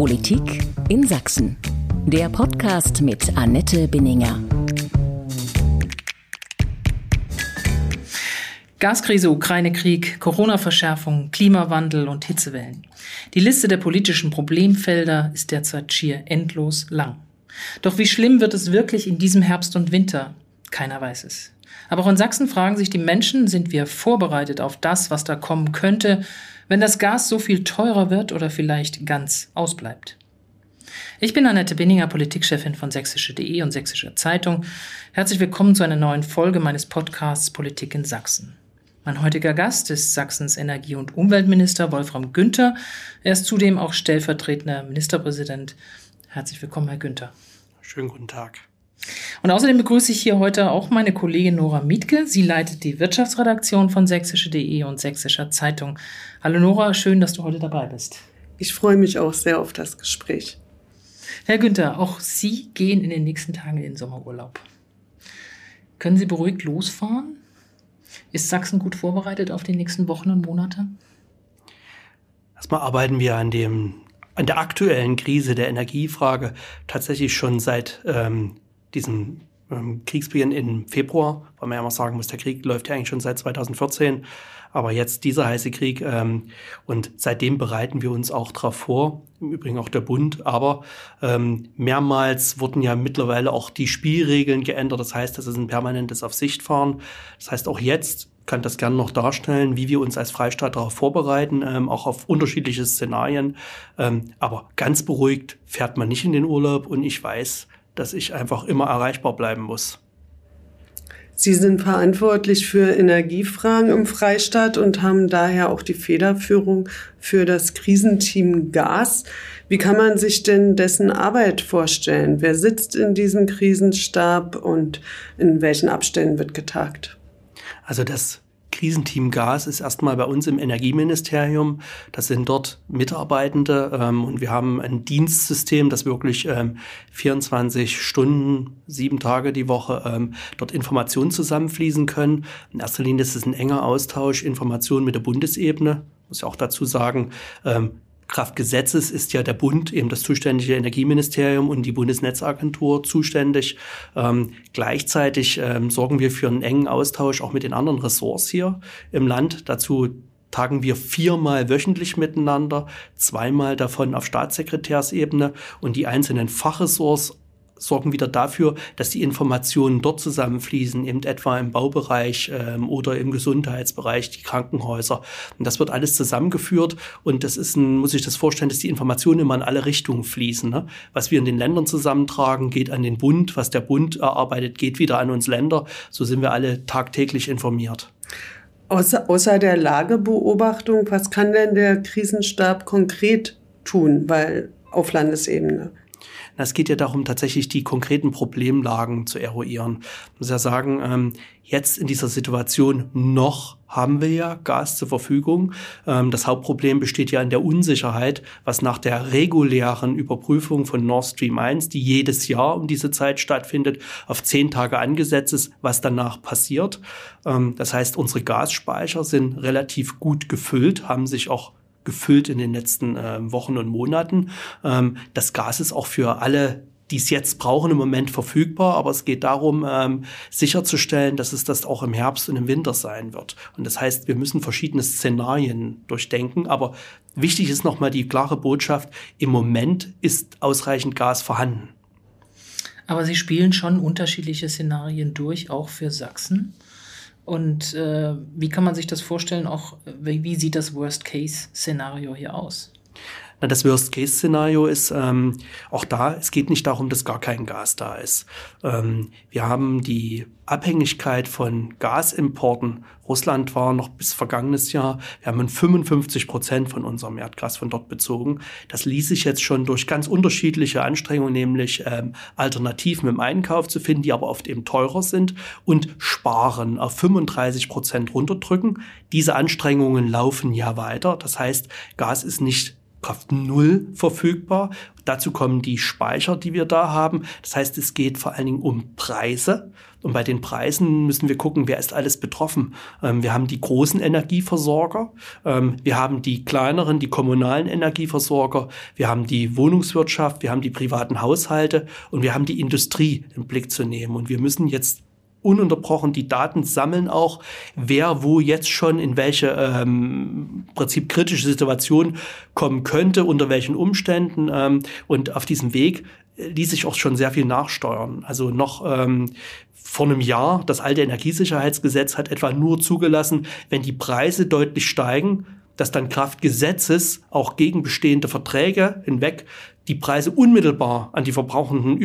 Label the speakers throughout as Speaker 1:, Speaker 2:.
Speaker 1: Politik in Sachsen. Der Podcast mit Annette Binninger.
Speaker 2: Gaskrise, Ukraine-Krieg, Corona-Verschärfung, Klimawandel und Hitzewellen. Die Liste der politischen Problemfelder ist derzeit schier endlos lang. Doch wie schlimm wird es wirklich in diesem Herbst und Winter? Keiner weiß es. Aber auch in Sachsen fragen sich die Menschen, sind wir vorbereitet auf das, was da kommen könnte, wenn das Gas so viel teurer wird oder vielleicht ganz ausbleibt? Ich bin Annette Binninger, Politikchefin von sächsische.de und Sächsischer Zeitung. Herzlich willkommen zu einer neuen Folge meines Podcasts Politik in Sachsen. Mein heutiger Gast ist Sachsens Energie- und Umweltminister Wolfram Günther. Er ist zudem auch stellvertretender Ministerpräsident. Herzlich willkommen, Herr Günther.
Speaker 3: Schönen guten Tag.
Speaker 2: Und außerdem begrüße ich hier heute auch meine Kollegin Nora Mietke. Sie leitet die Wirtschaftsredaktion von sächsische.de und Sächsischer Zeitung. Hallo Nora, schön, dass du heute dabei bist.
Speaker 4: Ich freue mich auch sehr auf das Gespräch.
Speaker 2: Herr Günther, auch Sie gehen in den nächsten Tagen in den Sommerurlaub. Können Sie beruhigt losfahren? Ist Sachsen gut vorbereitet auf die nächsten Wochen und Monate?
Speaker 3: Erstmal arbeiten wir an dem an der aktuellen Krise der Energiefrage tatsächlich schon seit ähm, diesem ähm, Kriegsbeginn im Februar, weil man ja immer sagen muss, der Krieg läuft ja eigentlich schon seit 2014, aber jetzt dieser heiße Krieg ähm, und seitdem bereiten wir uns auch darauf vor, im Übrigen auch der Bund, aber ähm, mehrmals wurden ja mittlerweile auch die Spielregeln geändert, das heißt, das ist ein permanentes Auf Sicht fahren, das heißt auch jetzt kann das gerne noch darstellen, wie wir uns als Freistaat darauf vorbereiten, ähm, auch auf unterschiedliche Szenarien. Ähm, aber ganz beruhigt fährt man nicht in den Urlaub und ich weiß, dass ich einfach immer erreichbar bleiben muss.
Speaker 4: Sie sind verantwortlich für Energiefragen im Freistaat und haben daher auch die Federführung für das Krisenteam Gas. Wie kann man sich denn dessen Arbeit vorstellen? Wer sitzt in diesem Krisenstab und in welchen Abständen wird getagt?
Speaker 3: Also das Krisenteam Gas ist erstmal bei uns im Energieministerium. Das sind dort Mitarbeitende ähm, und wir haben ein Dienstsystem, das wirklich ähm, 24 Stunden, sieben Tage die Woche ähm, dort Informationen zusammenfließen können. In erster Linie ist es ein enger Austausch, Informationen mit der Bundesebene. Muss ja auch dazu sagen, ähm, Kraft Gesetzes ist ja der Bund, eben das zuständige Energieministerium und die Bundesnetzagentur zuständig. Ähm, gleichzeitig ähm, sorgen wir für einen engen Austausch auch mit den anderen Ressorts hier im Land. Dazu tagen wir viermal wöchentlich miteinander, zweimal davon auf Staatssekretärsebene und die einzelnen Fachressorts sorgen wieder dafür, dass die Informationen dort zusammenfließen, eben etwa im Baubereich ähm, oder im Gesundheitsbereich, die Krankenhäuser. Und das wird alles zusammengeführt und das ist ein, muss ich das vorstellen, dass die Informationen immer in alle Richtungen fließen. Ne? Was wir in den Ländern zusammentragen, geht an den Bund, was der Bund erarbeitet, geht wieder an uns Länder. So sind wir alle tagtäglich informiert.
Speaker 4: Außer, außer der Lagebeobachtung, was kann denn der Krisenstab konkret tun, weil auf Landesebene?
Speaker 3: Es geht ja darum, tatsächlich die konkreten Problemlagen zu eruieren. Ich muss ja sagen, ähm, jetzt in dieser Situation noch haben wir ja Gas zur Verfügung. Ähm, das Hauptproblem besteht ja in der Unsicherheit, was nach der regulären Überprüfung von Nord Stream 1, die jedes Jahr um diese Zeit stattfindet, auf zehn Tage angesetzt ist, was danach passiert. Ähm, das heißt, unsere Gasspeicher sind relativ gut gefüllt, haben sich auch gefüllt in den letzten äh, Wochen und Monaten. Ähm, das Gas ist auch für alle die es jetzt brauchen, im Moment verfügbar. Aber es geht darum, ähm, sicherzustellen, dass es das auch im Herbst und im Winter sein wird. Und das heißt, wir müssen verschiedene Szenarien durchdenken. Aber wichtig ist nochmal die klare Botschaft, im Moment ist ausreichend Gas vorhanden.
Speaker 2: Aber Sie spielen schon unterschiedliche Szenarien durch, auch für Sachsen. Und äh, wie kann man sich das vorstellen? Auch wie, wie sieht das Worst-Case-Szenario hier aus?
Speaker 3: Na, das Worst-Case-Szenario ist ähm, auch da, es geht nicht darum, dass gar kein Gas da ist. Ähm, wir haben die Abhängigkeit von Gasimporten. Russland war noch bis vergangenes Jahr, wir haben 55 Prozent von unserem Erdgas von dort bezogen. Das ließ sich jetzt schon durch ganz unterschiedliche Anstrengungen, nämlich ähm, Alternativen im Einkauf zu finden, die aber oft eben teurer sind und sparen auf 35 Prozent runterdrücken. Diese Anstrengungen laufen ja weiter. Das heißt, Gas ist nicht Kraft Null verfügbar. Dazu kommen die Speicher, die wir da haben. Das heißt, es geht vor allen Dingen um Preise. Und bei den Preisen müssen wir gucken, wer ist alles betroffen. Ähm, wir haben die großen Energieversorger, ähm, wir haben die kleineren, die kommunalen Energieversorger, wir haben die Wohnungswirtschaft, wir haben die privaten Haushalte und wir haben die Industrie im Blick zu nehmen. Und wir müssen jetzt ununterbrochen die Daten sammeln auch, wer wo jetzt schon in welche ähm, Prinzip kritische Situation kommen könnte, unter welchen Umständen. Ähm, und auf diesem Weg ließ sich auch schon sehr viel nachsteuern. Also noch ähm, vor einem Jahr, das alte Energiesicherheitsgesetz hat etwa nur zugelassen, wenn die Preise deutlich steigen, dass dann Kraft Gesetzes auch gegen bestehende Verträge hinweg die Preise unmittelbar an die Verbrauchenden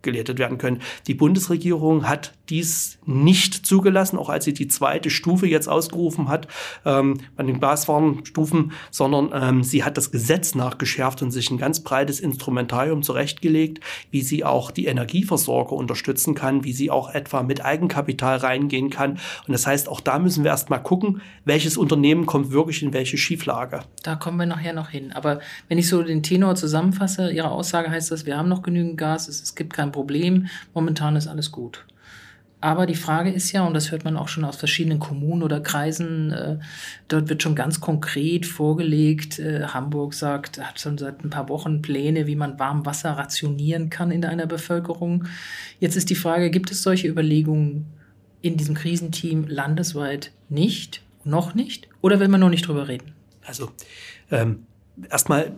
Speaker 3: übergeleitet werden können. Die Bundesregierung hat dies nicht zugelassen, auch als sie die zweite Stufe jetzt ausgerufen hat ähm, an den Gaswarenstufen, sondern ähm, sie hat das Gesetz nachgeschärft und sich ein ganz breites Instrumentarium zurechtgelegt, wie sie auch die Energieversorger unterstützen kann, wie sie auch etwa mit Eigenkapital reingehen kann. Und das heißt, auch da müssen wir erst mal gucken, welches Unternehmen kommt wirklich in welche Schieflage.
Speaker 2: Da kommen wir nachher noch hin. Aber wenn ich so den Tenor zusammenfasse, Ihrer Aussage heißt das, wir haben noch genügend Gas, es gibt kein Problem, momentan ist alles gut. Aber die Frage ist ja, und das hört man auch schon aus verschiedenen Kommunen oder Kreisen, äh, dort wird schon ganz konkret vorgelegt. Äh, Hamburg sagt, hat schon seit ein paar Wochen Pläne, wie man warm Wasser rationieren kann in einer Bevölkerung. Jetzt ist die Frage, gibt es solche Überlegungen in diesem Krisenteam landesweit nicht, noch nicht? Oder will man noch nicht drüber reden?
Speaker 3: Also ähm, erstmal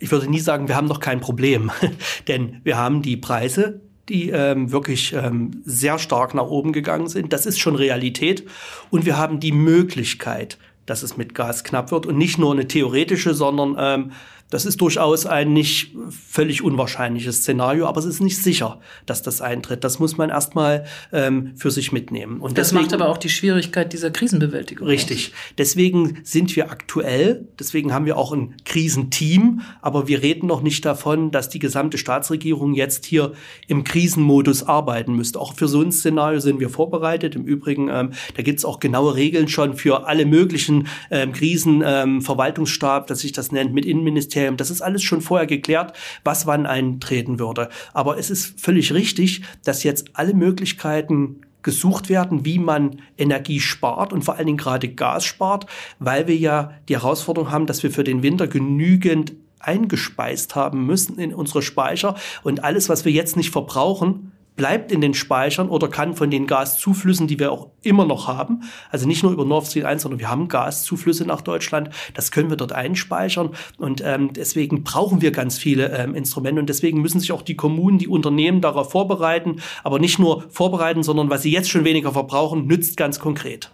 Speaker 3: ich würde nie sagen, wir haben noch kein Problem, denn wir haben die Preise, die ähm, wirklich ähm, sehr stark nach oben gegangen sind. Das ist schon Realität. Und wir haben die Möglichkeit, dass es mit Gas knapp wird und nicht nur eine theoretische, sondern ähm, das ist durchaus ein nicht völlig unwahrscheinliches Szenario, aber es ist nicht sicher, dass das eintritt. Das muss man erstmal ähm, für sich mitnehmen.
Speaker 2: Und das deswegen, macht aber auch die Schwierigkeit dieser Krisenbewältigung.
Speaker 3: Richtig. Aus. Deswegen sind wir aktuell, deswegen haben wir auch ein Krisenteam, aber wir reden noch nicht davon, dass die gesamte Staatsregierung jetzt hier im Krisenmodus arbeiten müsste. Auch für so ein Szenario sind wir vorbereitet. Im Übrigen, ähm, da gibt es auch genaue Regeln schon für alle möglichen ähm, Krisen, ähm, dass sich das nennt, mit Innenministerium Kriterium. Das ist alles schon vorher geklärt, was wann eintreten würde. Aber es ist völlig richtig, dass jetzt alle Möglichkeiten gesucht werden, wie man Energie spart und vor allen Dingen gerade Gas spart, weil wir ja die Herausforderung haben, dass wir für den Winter genügend eingespeist haben müssen in unsere Speicher und alles, was wir jetzt nicht verbrauchen, bleibt in den Speichern oder kann von den Gaszuflüssen, die wir auch immer noch haben, also nicht nur über Nord Stream 1, sondern wir haben Gaszuflüsse nach Deutschland, das können wir dort einspeichern und ähm, deswegen brauchen wir ganz viele ähm, Instrumente und deswegen müssen sich auch die Kommunen, die Unternehmen darauf vorbereiten, aber nicht nur vorbereiten, sondern was sie jetzt schon weniger verbrauchen, nützt ganz konkret.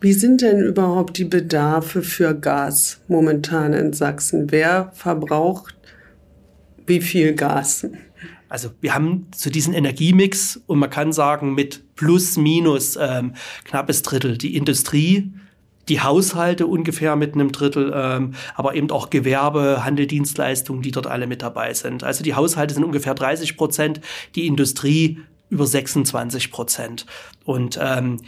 Speaker 4: Wie sind denn überhaupt die Bedarfe für Gas momentan in Sachsen? Wer verbraucht wie viel Gas?
Speaker 3: Also wir haben zu diesem Energiemix und man kann sagen mit plus minus ähm, knappes Drittel die Industrie, die Haushalte ungefähr mit einem Drittel, ähm, aber eben auch Gewerbe, Handel, Dienstleistungen, die dort alle mit dabei sind. Also die Haushalte sind ungefähr 30 Prozent, die Industrie über 26 Prozent. Und ähm,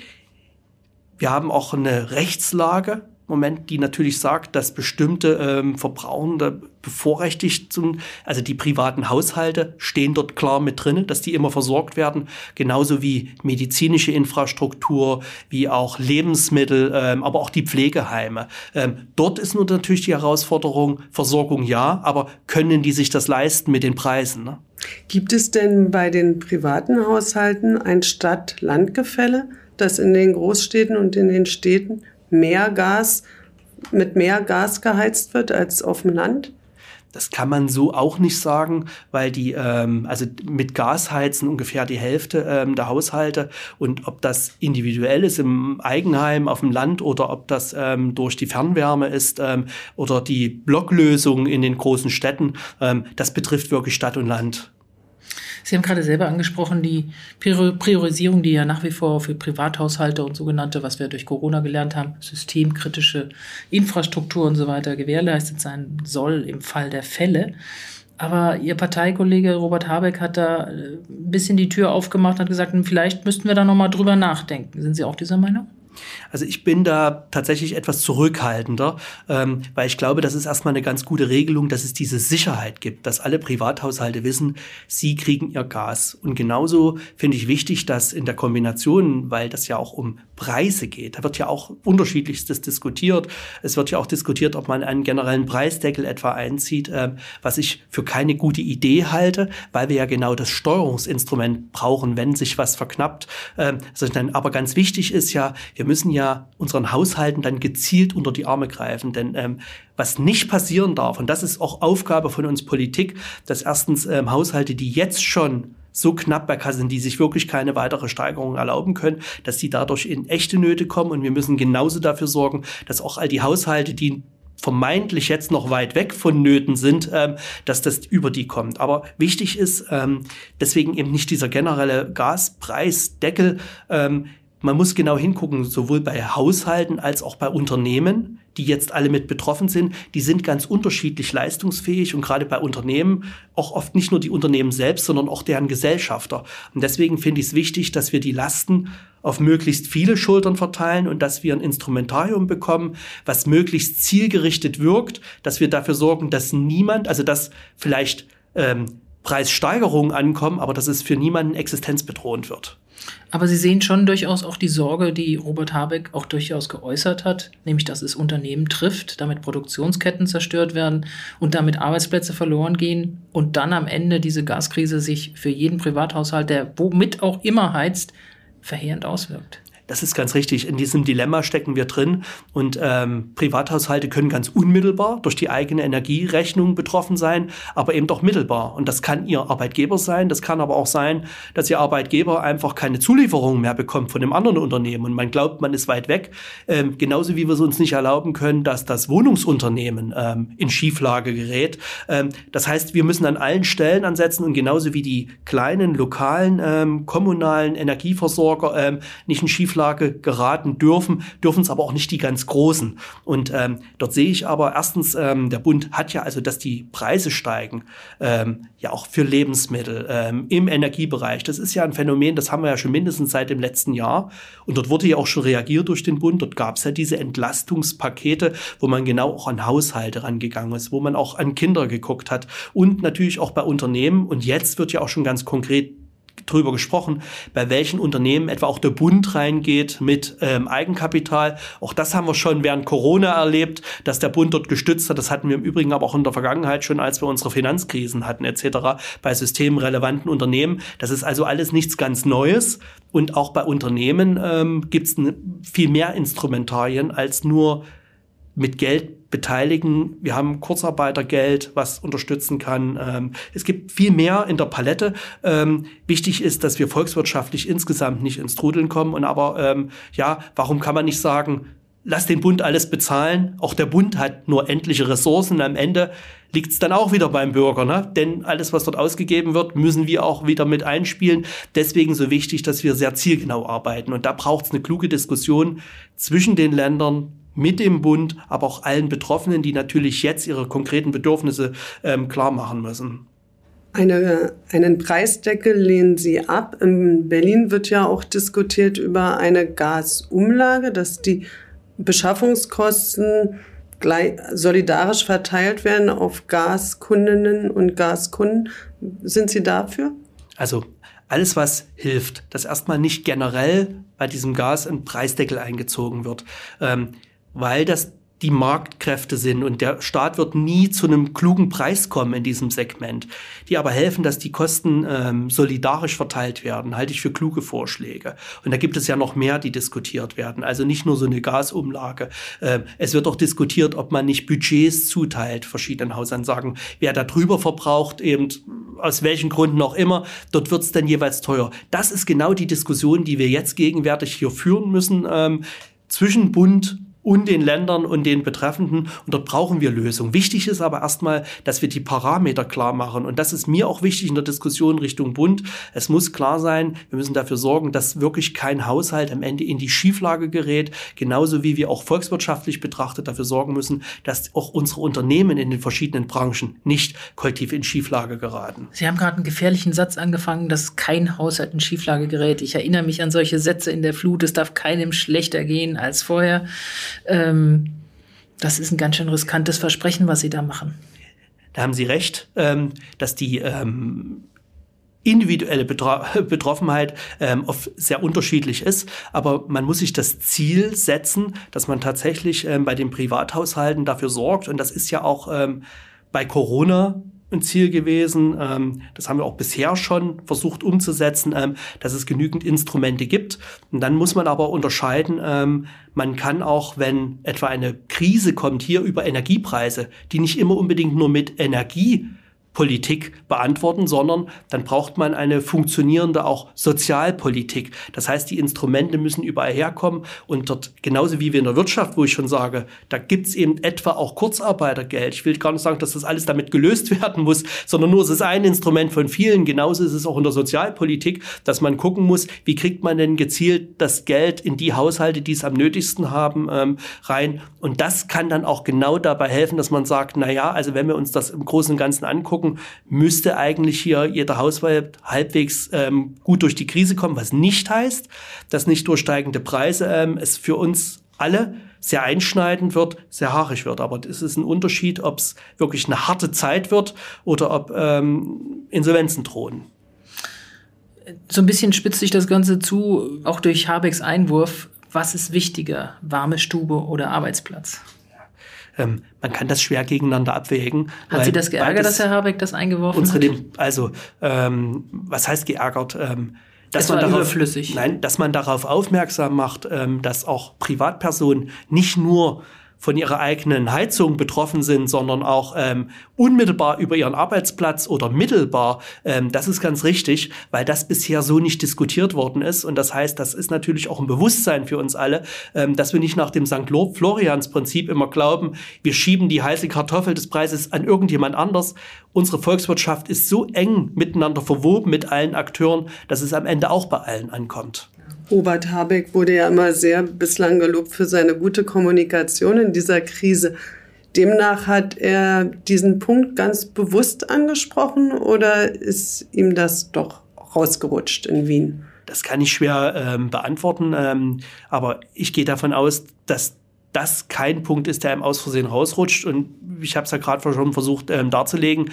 Speaker 3: wir haben auch eine Rechtslage, Moment, die natürlich sagt, dass bestimmte ähm, Verbrauchende bevorrechtigt sind. Also die privaten Haushalte stehen dort klar mit drin, dass die immer versorgt werden. Genauso wie medizinische Infrastruktur, wie auch Lebensmittel, ähm, aber auch die Pflegeheime. Ähm, dort ist nur natürlich die Herausforderung, Versorgung ja, aber können die sich das leisten mit den Preisen? Ne?
Speaker 4: Gibt es denn bei den privaten Haushalten ein Stadt-Land-Gefälle, das in den Großstädten und in den Städten mehr Gas, mit mehr Gas geheizt wird als auf dem Land?
Speaker 3: Das kann man so auch nicht sagen, weil die, ähm, also mit Gas heizen ungefähr die Hälfte ähm, der Haushalte und ob das individuell ist im Eigenheim, auf dem Land oder ob das ähm, durch die Fernwärme ist ähm, oder die Blocklösung in den großen Städten, ähm, das betrifft wirklich Stadt und Land.
Speaker 2: Sie haben gerade selber angesprochen, die Priorisierung, die ja nach wie vor für Privathaushalte und sogenannte, was wir durch Corona gelernt haben, systemkritische Infrastruktur und so weiter gewährleistet sein soll im Fall der Fälle. Aber Ihr Parteikollege Robert Habeck hat da äh, ein bisschen die Tür aufgemacht und hat gesagt, hm, vielleicht müssten wir da nochmal drüber nachdenken. Sind Sie auch dieser Meinung?
Speaker 3: Also ich bin da tatsächlich etwas zurückhaltender, ähm, weil ich glaube, das ist erstmal eine ganz gute Regelung, dass es diese Sicherheit gibt, dass alle Privathaushalte wissen, sie kriegen ihr Gas. Und genauso finde ich wichtig, dass in der Kombination, weil das ja auch um Preise geht, da wird ja auch unterschiedlichstes diskutiert. Es wird ja auch diskutiert, ob man einen generellen Preisdeckel etwa einzieht, äh, was ich für keine gute Idee halte, weil wir ja genau das Steuerungsinstrument brauchen, wenn sich was verknappt. Äh, aber ganz wichtig ist ja, wir müssen ja unseren Haushalten dann gezielt unter die Arme greifen. Denn ähm, was nicht passieren darf, und das ist auch Aufgabe von uns Politik, dass erstens ähm, Haushalte, die jetzt schon so knapp bei Kasse sind, die sich wirklich keine weitere Steigerung erlauben können, dass die dadurch in echte Nöte kommen. Und wir müssen genauso dafür sorgen, dass auch all die Haushalte, die vermeintlich jetzt noch weit weg von Nöten sind, ähm, dass das über die kommt. Aber wichtig ist ähm, deswegen eben nicht dieser generelle Gaspreisdeckel. Ähm, man muss genau hingucken, sowohl bei Haushalten als auch bei Unternehmen, die jetzt alle mit betroffen sind. Die sind ganz unterschiedlich leistungsfähig und gerade bei Unternehmen auch oft nicht nur die Unternehmen selbst, sondern auch deren Gesellschafter. Und deswegen finde ich es wichtig, dass wir die Lasten auf möglichst viele Schultern verteilen und dass wir ein Instrumentarium bekommen, was möglichst zielgerichtet wirkt, dass wir dafür sorgen, dass niemand, also dass vielleicht ähm, Preissteigerungen ankommen, aber dass es für niemanden existenzbedrohend wird.
Speaker 2: Aber Sie sehen schon durchaus auch die Sorge, die Robert Habeck auch durchaus geäußert hat, nämlich dass es Unternehmen trifft, damit Produktionsketten zerstört werden und damit Arbeitsplätze verloren gehen und dann am Ende diese Gaskrise sich für jeden Privathaushalt, der womit auch immer heizt, verheerend auswirkt.
Speaker 3: Das ist ganz richtig. In diesem Dilemma stecken wir drin und ähm, Privathaushalte können ganz unmittelbar durch die eigene Energierechnung betroffen sein, aber eben doch mittelbar. Und das kann ihr Arbeitgeber sein, das kann aber auch sein, dass ihr Arbeitgeber einfach keine Zulieferung mehr bekommt von dem anderen Unternehmen und man glaubt, man ist weit weg. Ähm, genauso wie wir es uns nicht erlauben können, dass das Wohnungsunternehmen ähm, in Schieflage gerät. Ähm, das heißt, wir müssen an allen Stellen ansetzen und genauso wie die kleinen lokalen ähm, kommunalen Energieversorger ähm, nicht in Schieflage Schieflage geraten dürfen, dürfen es aber auch nicht die ganz Großen. Und ähm, dort sehe ich aber erstens, ähm, der Bund hat ja also, dass die Preise steigen, ähm, ja auch für Lebensmittel ähm, im Energiebereich. Das ist ja ein Phänomen, das haben wir ja schon mindestens seit dem letzten Jahr. Und dort wurde ja auch schon reagiert durch den Bund. Dort gab es ja diese Entlastungspakete, wo man genau auch an Haushalte rangegangen ist, wo man auch an Kinder geguckt hat und natürlich auch bei Unternehmen. Und jetzt wird ja auch schon ganz konkret drüber gesprochen, bei welchen Unternehmen etwa auch der Bund reingeht mit ähm, Eigenkapital. Auch das haben wir schon während Corona erlebt, dass der Bund dort gestützt hat. Das hatten wir im Übrigen aber auch in der Vergangenheit schon, als wir unsere Finanzkrisen hatten etc. bei systemrelevanten Unternehmen. Das ist also alles nichts ganz Neues. Und auch bei Unternehmen ähm, gibt es viel mehr Instrumentarien als nur mit Geld beteiligen. Wir haben Kurzarbeitergeld, was unterstützen kann. Ähm, es gibt viel mehr in der Palette. Ähm, wichtig ist, dass wir volkswirtschaftlich insgesamt nicht ins Trudeln kommen. Und aber ähm, ja, warum kann man nicht sagen, lass den Bund alles bezahlen? Auch der Bund hat nur endliche Ressourcen. Am Ende liegt es dann auch wieder beim Bürger. Ne? Denn alles, was dort ausgegeben wird, müssen wir auch wieder mit einspielen. Deswegen so wichtig, dass wir sehr zielgenau arbeiten. Und da braucht es eine kluge Diskussion zwischen den Ländern mit dem Bund, aber auch allen Betroffenen, die natürlich jetzt ihre konkreten Bedürfnisse ähm, klar machen müssen.
Speaker 4: Eine, einen Preisdeckel lehnen Sie ab. In Berlin wird ja auch diskutiert über eine Gasumlage, dass die Beschaffungskosten solidarisch verteilt werden auf Gaskundinnen und Gaskunden. Sind Sie dafür?
Speaker 3: Also alles, was hilft, dass erstmal nicht generell bei diesem Gas ein Preisdeckel eingezogen wird. Ähm, weil das die Marktkräfte sind und der Staat wird nie zu einem klugen Preis kommen in diesem Segment, die aber helfen, dass die Kosten ähm, solidarisch verteilt werden, halte ich für kluge Vorschläge. Und da gibt es ja noch mehr, die diskutiert werden. Also nicht nur so eine Gasumlage. Ähm, es wird auch diskutiert, ob man nicht Budgets zuteilt verschiedenen Hausansagen. Wer da drüber verbraucht, eben aus welchen Gründen auch immer, dort wird es dann jeweils teuer. Das ist genau die Diskussion, die wir jetzt gegenwärtig hier führen müssen ähm, zwischen Bund und den Ländern und den Betreffenden. Und dort brauchen wir Lösungen. Wichtig ist aber erstmal, dass wir die Parameter klar machen. Und das ist mir auch wichtig in der Diskussion Richtung Bund. Es muss klar sein, wir müssen dafür sorgen, dass wirklich kein Haushalt am Ende in die Schieflage gerät. Genauso wie wir auch volkswirtschaftlich betrachtet dafür sorgen müssen, dass auch unsere Unternehmen in den verschiedenen Branchen nicht kollektiv in Schieflage geraten.
Speaker 2: Sie haben gerade einen gefährlichen Satz angefangen, dass kein Haushalt in Schieflage gerät. Ich erinnere mich an solche Sätze in der Flut. Es darf keinem schlechter gehen als vorher. Ähm, das ist ein ganz schön riskantes Versprechen, was Sie da machen.
Speaker 3: Da haben Sie recht, ähm, dass die ähm, individuelle Betro Betroffenheit ähm, oft sehr unterschiedlich ist. Aber man muss sich das Ziel setzen, dass man tatsächlich ähm, bei den Privathaushalten dafür sorgt. Und das ist ja auch ähm, bei Corona ein Ziel gewesen. Ähm, das haben wir auch bisher schon versucht umzusetzen, ähm, dass es genügend Instrumente gibt. Und dann muss man aber unterscheiden, ähm, man kann auch, wenn etwa eine Krise kommt, hier über Energiepreise, die nicht immer unbedingt nur mit Energie Politik beantworten, sondern dann braucht man eine funktionierende auch Sozialpolitik. Das heißt, die Instrumente müssen überall herkommen und dort, genauso wie wir in der Wirtschaft, wo ich schon sage, da gibt's eben etwa auch Kurzarbeitergeld. Ich will gar nicht sagen, dass das alles damit gelöst werden muss, sondern nur es ist ein Instrument von vielen. Genauso ist es auch in der Sozialpolitik, dass man gucken muss, wie kriegt man denn gezielt das Geld in die Haushalte, die es am nötigsten haben, ähm, rein. Und das kann dann auch genau dabei helfen, dass man sagt, na ja, also wenn wir uns das im Großen und Ganzen angucken, gucken, müsste eigentlich hier jeder Haushalt halbwegs ähm, gut durch die Krise kommen, was nicht heißt, dass nicht durch steigende Preise ähm, es für uns alle sehr einschneidend wird, sehr haarig wird. Aber es ist ein Unterschied, ob es wirklich eine harte Zeit wird oder ob ähm, Insolvenzen drohen.
Speaker 2: So ein bisschen spitzt sich das Ganze zu, auch durch Habecks Einwurf. Was ist wichtiger, warme Stube oder Arbeitsplatz?
Speaker 3: Ähm, man kann das schwer gegeneinander abwägen.
Speaker 2: Hat Sie das geärgert, dass Herr Habeck das eingeworfen
Speaker 3: unsere
Speaker 2: hat?
Speaker 3: Also, ähm, was heißt geärgert? Ähm, dass man darauf,
Speaker 2: überflüssig.
Speaker 3: Nein, dass man darauf aufmerksam macht, ähm, dass auch Privatpersonen nicht nur von ihrer eigenen Heizung betroffen sind, sondern auch ähm, unmittelbar über ihren Arbeitsplatz oder mittelbar. Ähm, das ist ganz richtig, weil das bisher so nicht diskutiert worden ist. Und das heißt, das ist natürlich auch ein Bewusstsein für uns alle, ähm, dass wir nicht nach dem St. Florians-Prinzip immer glauben, wir schieben die heiße Kartoffel des Preises an irgendjemand anders. Unsere Volkswirtschaft ist so eng miteinander verwoben mit allen Akteuren, dass es am Ende auch bei allen ankommt.
Speaker 4: Robert Habeck wurde ja immer sehr bislang gelobt für seine gute Kommunikation in dieser Krise. Demnach hat er diesen Punkt ganz bewusst angesprochen oder ist ihm das doch rausgerutscht in Wien?
Speaker 3: Das kann ich schwer ähm, beantworten, ähm, aber ich gehe davon aus, dass das kein Punkt ist, der im Ausversehen rausrutscht. Und ich habe es ja gerade schon versucht ähm, darzulegen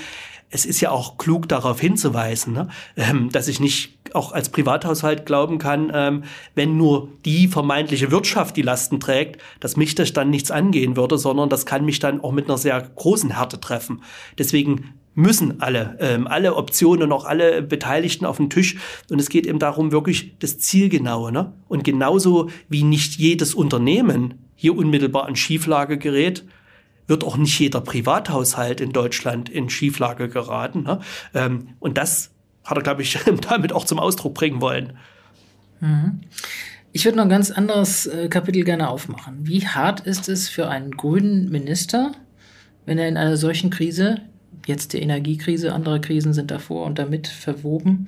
Speaker 3: es ist ja auch klug darauf hinzuweisen, ne? ähm, dass ich nicht auch als Privathaushalt glauben kann, ähm, wenn nur die vermeintliche Wirtschaft die Lasten trägt, dass mich das dann nichts angehen würde, sondern das kann mich dann auch mit einer sehr großen Härte treffen. Deswegen müssen alle, ähm, alle Optionen und auch alle Beteiligten auf den Tisch. Und es geht eben darum, wirklich das Zielgenaue. Ne? Und genauso wie nicht jedes Unternehmen hier unmittelbar an Schieflage gerät, wird auch nicht jeder Privathaushalt in Deutschland in Schieflage geraten. Ne? Ähm, und das hat er, glaube ich, damit auch zum Ausdruck bringen wollen.
Speaker 2: Mhm. Ich würde noch ein ganz anderes äh, Kapitel gerne aufmachen. Wie hart ist es für einen grünen Minister, wenn er in einer solchen Krise, jetzt die Energiekrise, andere Krisen sind davor und damit verwoben,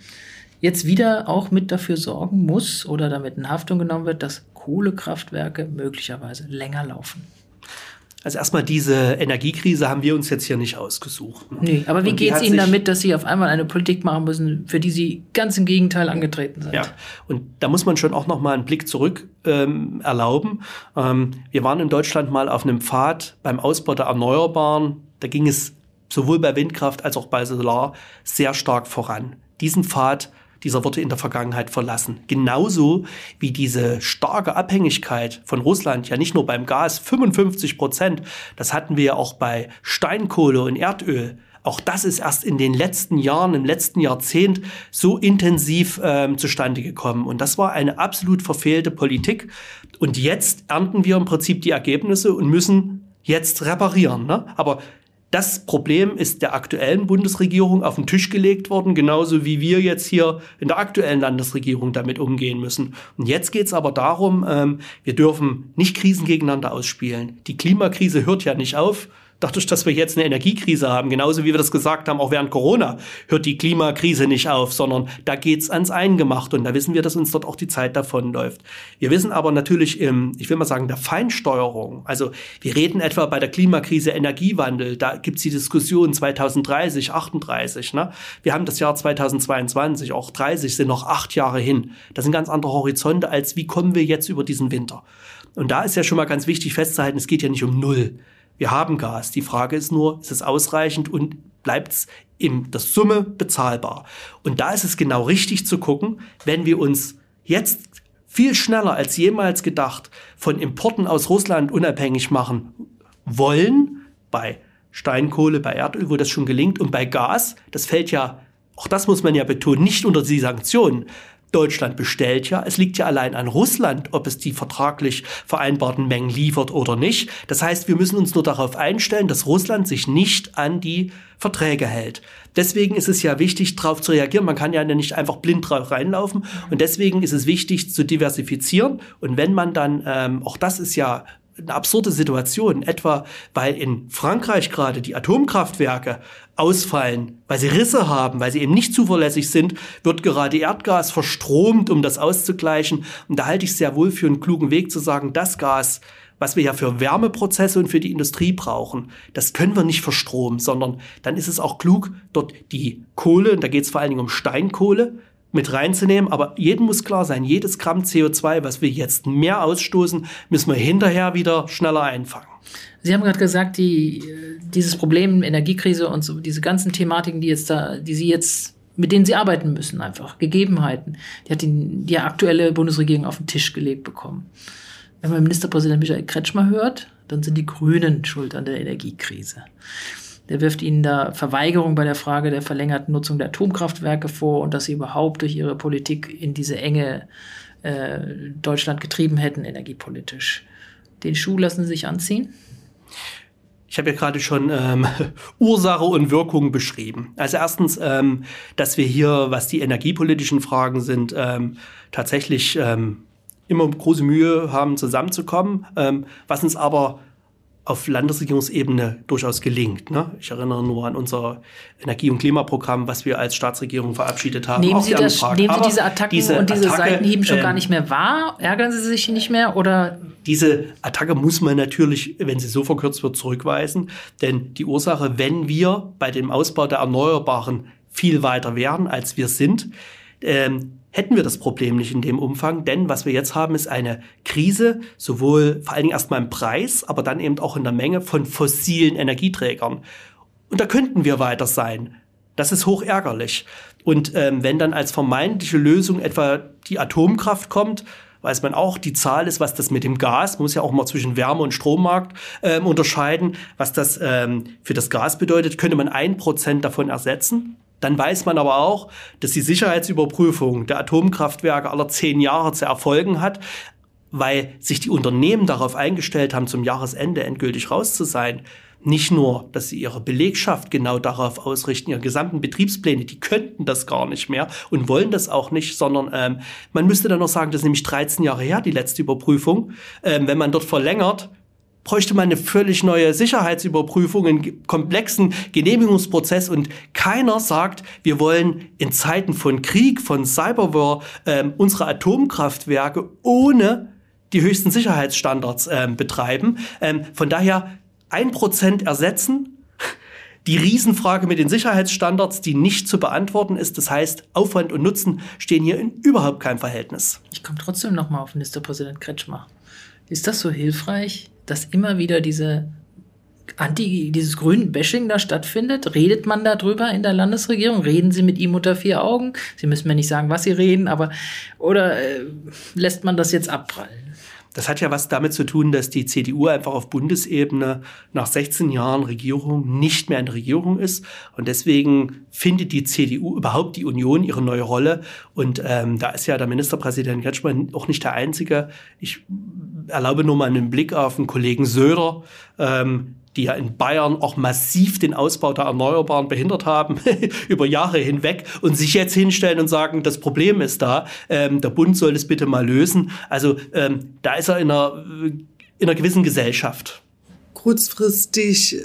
Speaker 2: jetzt wieder auch mit dafür sorgen muss oder damit in Haftung genommen wird, dass Kohlekraftwerke möglicherweise länger laufen?
Speaker 3: Also erstmal diese Energiekrise haben wir uns jetzt hier nicht ausgesucht. Ne?
Speaker 2: Nee, aber wie geht es Ihnen damit, dass Sie auf einmal eine Politik machen müssen, für die Sie ganz im Gegenteil angetreten sind?
Speaker 3: Ja, und da muss man schon auch noch mal einen Blick zurück ähm, erlauben. Ähm, wir waren in Deutschland mal auf einem Pfad beim Ausbau der Erneuerbaren. Da ging es sowohl bei Windkraft als auch bei Solar sehr stark voran. Diesen Pfad dieser wurde in der Vergangenheit verlassen. Genauso wie diese starke Abhängigkeit von Russland, ja nicht nur beim Gas, 55 Prozent, das hatten wir ja auch bei Steinkohle und Erdöl. Auch das ist erst in den letzten Jahren, im letzten Jahrzehnt so intensiv ähm, zustande gekommen. Und das war eine absolut verfehlte Politik. Und jetzt ernten wir im Prinzip die Ergebnisse und müssen jetzt reparieren. Ne? Aber Das Problem ist der aktuellen Bundesregierung auf den Tisch gelegt worden, genauso wie wir jetzt hier in der aktuellen Landesregierung damit umgehen müssen. Und jetzt geht es aber darum, ähm, wir dürfen nicht Krisen gegeneinander ausspielen. Die Klimakrise hört ja nicht auf dadurch, dass wir jetzt eine Energiekrise haben, genauso wie wir das gesagt haben, auch während Corona, hört die Klimakrise nicht auf, sondern da geht's ans Eingemachte und da wissen wir, dass uns dort auch die Zeit davonläuft. Wir wissen aber natürlich im, ich will mal sagen, der Feinsteuerung, also wir reden etwa bei der Klimakrise Energiewandel, da gibt's die Diskussion 2030, 38, ne? Wir haben das Jahr 2022, auch 30 sind noch acht Jahre hin. Das sind ganz andere Horizonte, als wie kommen wir jetzt über diesen Winter. Und da ist ja schon mal ganz wichtig festzuhalten, es geht ja nicht um Null. Wir haben Gas. Die Frage ist nur, ist es ausreichend und bleibt es in der Summe bezahlbar? Und da ist es genau richtig zu gucken, wenn wir uns jetzt viel schneller als jemals gedacht von Importen aus Russland unabhängig machen wollen, bei Steinkohle, bei Erdöl, wo das schon gelingt, und bei Gas, das fällt ja, auch das muss man ja betonen, nicht unter die Sanktionen, Deutschland bestellt ja. Es liegt ja allein an Russland, ob es die vertraglich vereinbarten Mengen liefert oder nicht. Das heißt, wir müssen uns nur darauf einstellen, dass Russland sich nicht an die Verträge hält. Deswegen ist es ja wichtig, darauf zu reagieren. Man kann ja nicht einfach blind drauf reinlaufen. Und deswegen ist es wichtig, zu diversifizieren. Und wenn man dann, ähm, auch das ist ja eine absurde Situation, etwa weil in Frankreich gerade die Atomkraftwerke ausfallen, weil sie Risse haben, weil sie eben nicht zuverlässig sind, wird gerade Erdgas verstromt, um das auszugleichen. Und da halte ich es sehr wohl für einen klugen Weg zu sagen, das Gas, was wir ja für Wärmeprozesse und für die Industrie brauchen, das können wir nicht verstromen, sondern dann ist es auch klug, dort die Kohle, und da geht es vor allen Dingen um Steinkohle, mit reinzunehmen. Aber jedem muss klar sein, jedes Gramm CO2, was wir jetzt mehr ausstoßen, müssen wir hinterher wieder schneller einfangen.
Speaker 2: Sie haben gerade gesagt, die, dieses Problem Energiekrise und so diese ganzen Thematiken, die jetzt da, die Sie jetzt, mit denen Sie arbeiten müssen, einfach Gegebenheiten, die hat die, die aktuelle Bundesregierung auf den Tisch gelegt bekommen. Wenn man Ministerpräsident Michael Kretschmer hört, dann sind die Grünen schuld an der Energiekrise. Der wirft ihnen da Verweigerung bei der Frage der verlängerten Nutzung der Atomkraftwerke vor und dass sie überhaupt durch ihre Politik in diese enge äh, Deutschland getrieben hätten, energiepolitisch. Den Schuh lassen sie sich anziehen?
Speaker 3: Ich habe ja gerade schon ähm, Ursache und Wirkung beschrieben. Also erstens, ähm, dass wir hier, was die energiepolitischen Fragen sind, ähm, tatsächlich ähm, immer große Mühe haben, zusammenzukommen, ähm, was uns aber auf Landesregierungsebene durchaus gelingt. Ne? Ich erinnere nur an unser Energie- und Klimaprogramm, was wir als Staatsregierung verabschiedet haben.
Speaker 2: Nehmen, Sie, das, nehmen Sie diese Attacken diese und diese Attacke, Seitenhieben schon ähm, gar nicht mehr wahr? Ärgern Sie sich nicht mehr? Oder?
Speaker 3: Diese Attacke muss man natürlich, wenn sie so verkürzt wird, zurückweisen. Denn die Ursache, wenn wir bei dem Ausbau der Erneuerbaren viel weiter wären, als wir sind, ähm, hätten wir das Problem nicht in dem Umfang, denn was wir jetzt haben, ist eine Krise, sowohl vor allen Dingen erstmal im Preis, aber dann eben auch in der Menge von fossilen Energieträgern. Und da könnten wir weiter sein. Das ist hoch ärgerlich. Und ähm, wenn dann als vermeintliche Lösung etwa die Atomkraft kommt, weiß man auch, die Zahl ist, was das mit dem Gas, man muss ja auch mal zwischen Wärme- und Strommarkt ähm, unterscheiden, was das ähm, für das Gas bedeutet, könnte man ein Prozent davon ersetzen. Dann weiß man aber auch, dass die Sicherheitsüberprüfung der Atomkraftwerke aller zehn Jahre zu erfolgen hat, weil sich die Unternehmen darauf eingestellt haben, zum Jahresende endgültig raus zu sein. Nicht nur, dass sie ihre Belegschaft genau darauf ausrichten, ihre gesamten Betriebspläne, die könnten das gar nicht mehr und wollen das auch nicht, sondern ähm, man müsste dann noch sagen, das ist nämlich 13 Jahre her, die letzte Überprüfung. Ähm, wenn man dort verlängert, bräuchte man eine völlig neue Sicherheitsüberprüfung, einen komplexen Genehmigungsprozess und keiner sagt, wir wollen in Zeiten von Krieg, von Cyberwar ähm, unsere Atomkraftwerke ohne die höchsten Sicherheitsstandards ähm, betreiben. Ähm, von daher ein Prozent ersetzen. Die Riesenfrage mit den Sicherheitsstandards, die nicht zu beantworten ist, das heißt, Aufwand und Nutzen stehen hier in überhaupt keinem Verhältnis.
Speaker 2: Ich komme trotzdem nochmal auf Ministerpräsident Kretschmer. Ist das so hilfreich, dass immer wieder diese Anti, dieses grünen Bashing da stattfindet? Redet man darüber in der Landesregierung? Reden Sie mit ihm unter vier Augen? Sie müssen mir nicht sagen, was Sie reden, aber oder äh, lässt man das jetzt abprallen?
Speaker 3: Das hat ja was damit zu tun, dass die CDU einfach auf Bundesebene nach 16 Jahren Regierung nicht mehr in der Regierung ist. Und deswegen findet die CDU überhaupt die Union ihre neue Rolle. Und ähm, da ist ja der Ministerpräsident Kretschmer auch nicht der Einzige. Ich erlaube nur mal einen Blick auf den Kollegen Söder. Ähm, die ja in Bayern auch massiv den Ausbau der Erneuerbaren behindert haben, über Jahre hinweg, und sich jetzt hinstellen und sagen, das Problem ist da, ähm, der Bund soll es bitte mal lösen. Also ähm, da ist er in einer, in einer gewissen Gesellschaft.
Speaker 4: Kurzfristig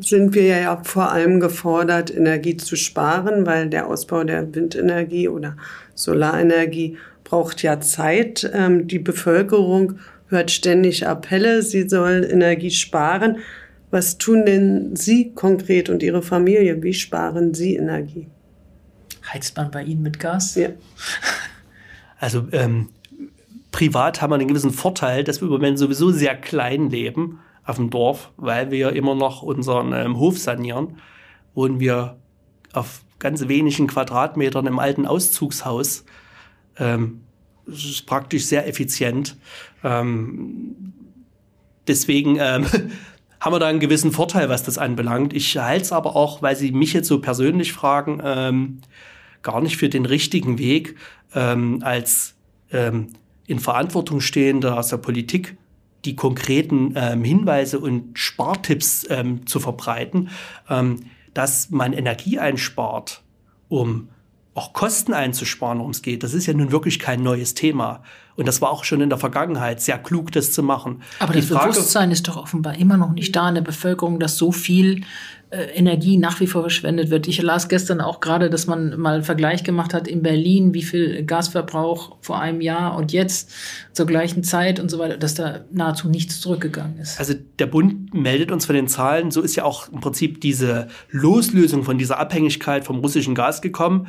Speaker 4: sind wir ja vor allem gefordert, Energie zu sparen, weil der Ausbau der Windenergie oder Solarenergie braucht ja Zeit. Ähm, die Bevölkerung hört ständig Appelle, sie soll Energie sparen. Was tun denn Sie konkret und Ihre Familie? Wie sparen Sie Energie?
Speaker 2: Heizt man bei Ihnen mit Gas?
Speaker 4: Ja.
Speaker 3: Also ähm, privat haben wir einen gewissen Vorteil, dass wir im Moment sowieso sehr klein leben auf dem Dorf, weil wir immer noch unseren ähm, Hof sanieren, wohnen wir auf ganz wenigen Quadratmetern im alten Auszugshaus. Ähm, das ist praktisch sehr effizient. Ähm, deswegen ähm, haben wir da einen gewissen Vorteil, was das anbelangt. Ich halte es aber auch, weil Sie mich jetzt so persönlich fragen, ähm, gar nicht für den richtigen Weg, ähm, als ähm, in Verantwortung stehender aus der Politik die konkreten ähm, Hinweise und Spartipps ähm, zu verbreiten, ähm, dass man Energie einspart, um auch Kosten einzusparen, worum es geht. Das ist ja nun wirklich kein neues Thema. Und das war auch schon in der Vergangenheit sehr klug, das zu machen.
Speaker 2: Aber das Frage, Bewusstsein ist doch offenbar immer noch nicht da in der Bevölkerung, dass so viel äh, Energie nach wie vor verschwendet wird. Ich las gestern auch gerade, dass man mal einen Vergleich gemacht hat in Berlin, wie viel Gasverbrauch vor einem Jahr und jetzt zur gleichen Zeit und so weiter, dass da nahezu nichts zurückgegangen ist.
Speaker 3: Also der Bund meldet uns von den Zahlen, so ist ja auch im Prinzip diese Loslösung von dieser Abhängigkeit vom russischen Gas gekommen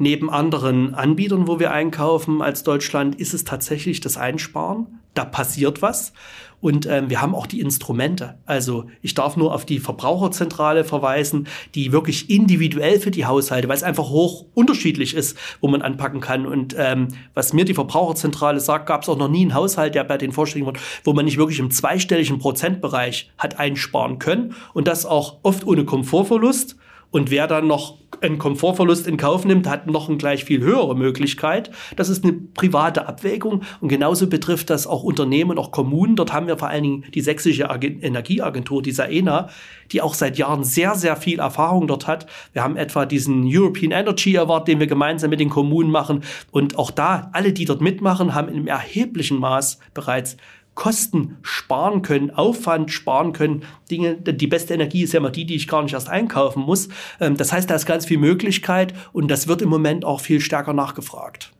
Speaker 3: neben anderen Anbietern, wo wir einkaufen als Deutschland, ist es tatsächlich das Einsparen. Da passiert was. Und ähm, wir haben auch die Instrumente. Also ich darf nur auf die Verbraucherzentrale verweisen, die wirklich individuell für die Haushalte, weil es einfach hoch unterschiedlich ist, wo man anpacken kann. Und ähm, was mir die Verbraucherzentrale sagt, gab es auch noch nie einen Haushalt, der bei den Vorschlägen wird, wo man nicht wirklich im zweistelligen Prozentbereich hat einsparen können. Und das auch oft ohne Komfortverlust. Und wer dann noch einen Komfortverlust in Kauf nimmt, hat noch eine gleich viel höhere Möglichkeit. Das ist eine private Abwägung und genauso betrifft das auch Unternehmen auch Kommunen. Dort haben wir vor allen Dingen die sächsische Energieagentur, die SAENA, die auch seit Jahren sehr, sehr viel Erfahrung dort hat. Wir haben etwa diesen European Energy Award, den wir gemeinsam mit den Kommunen machen. Und auch da, alle, die dort mitmachen, haben in erheblichen Maß bereits Kosten sparen können, Aufwand sparen können. Dinge, die beste Energie ist ja immer die, die ich gar nicht erst einkaufen muss. Ähm, das heißt, da ist ganz viel Möglichkeit und das wird im Moment auch viel stärker nachgefragt.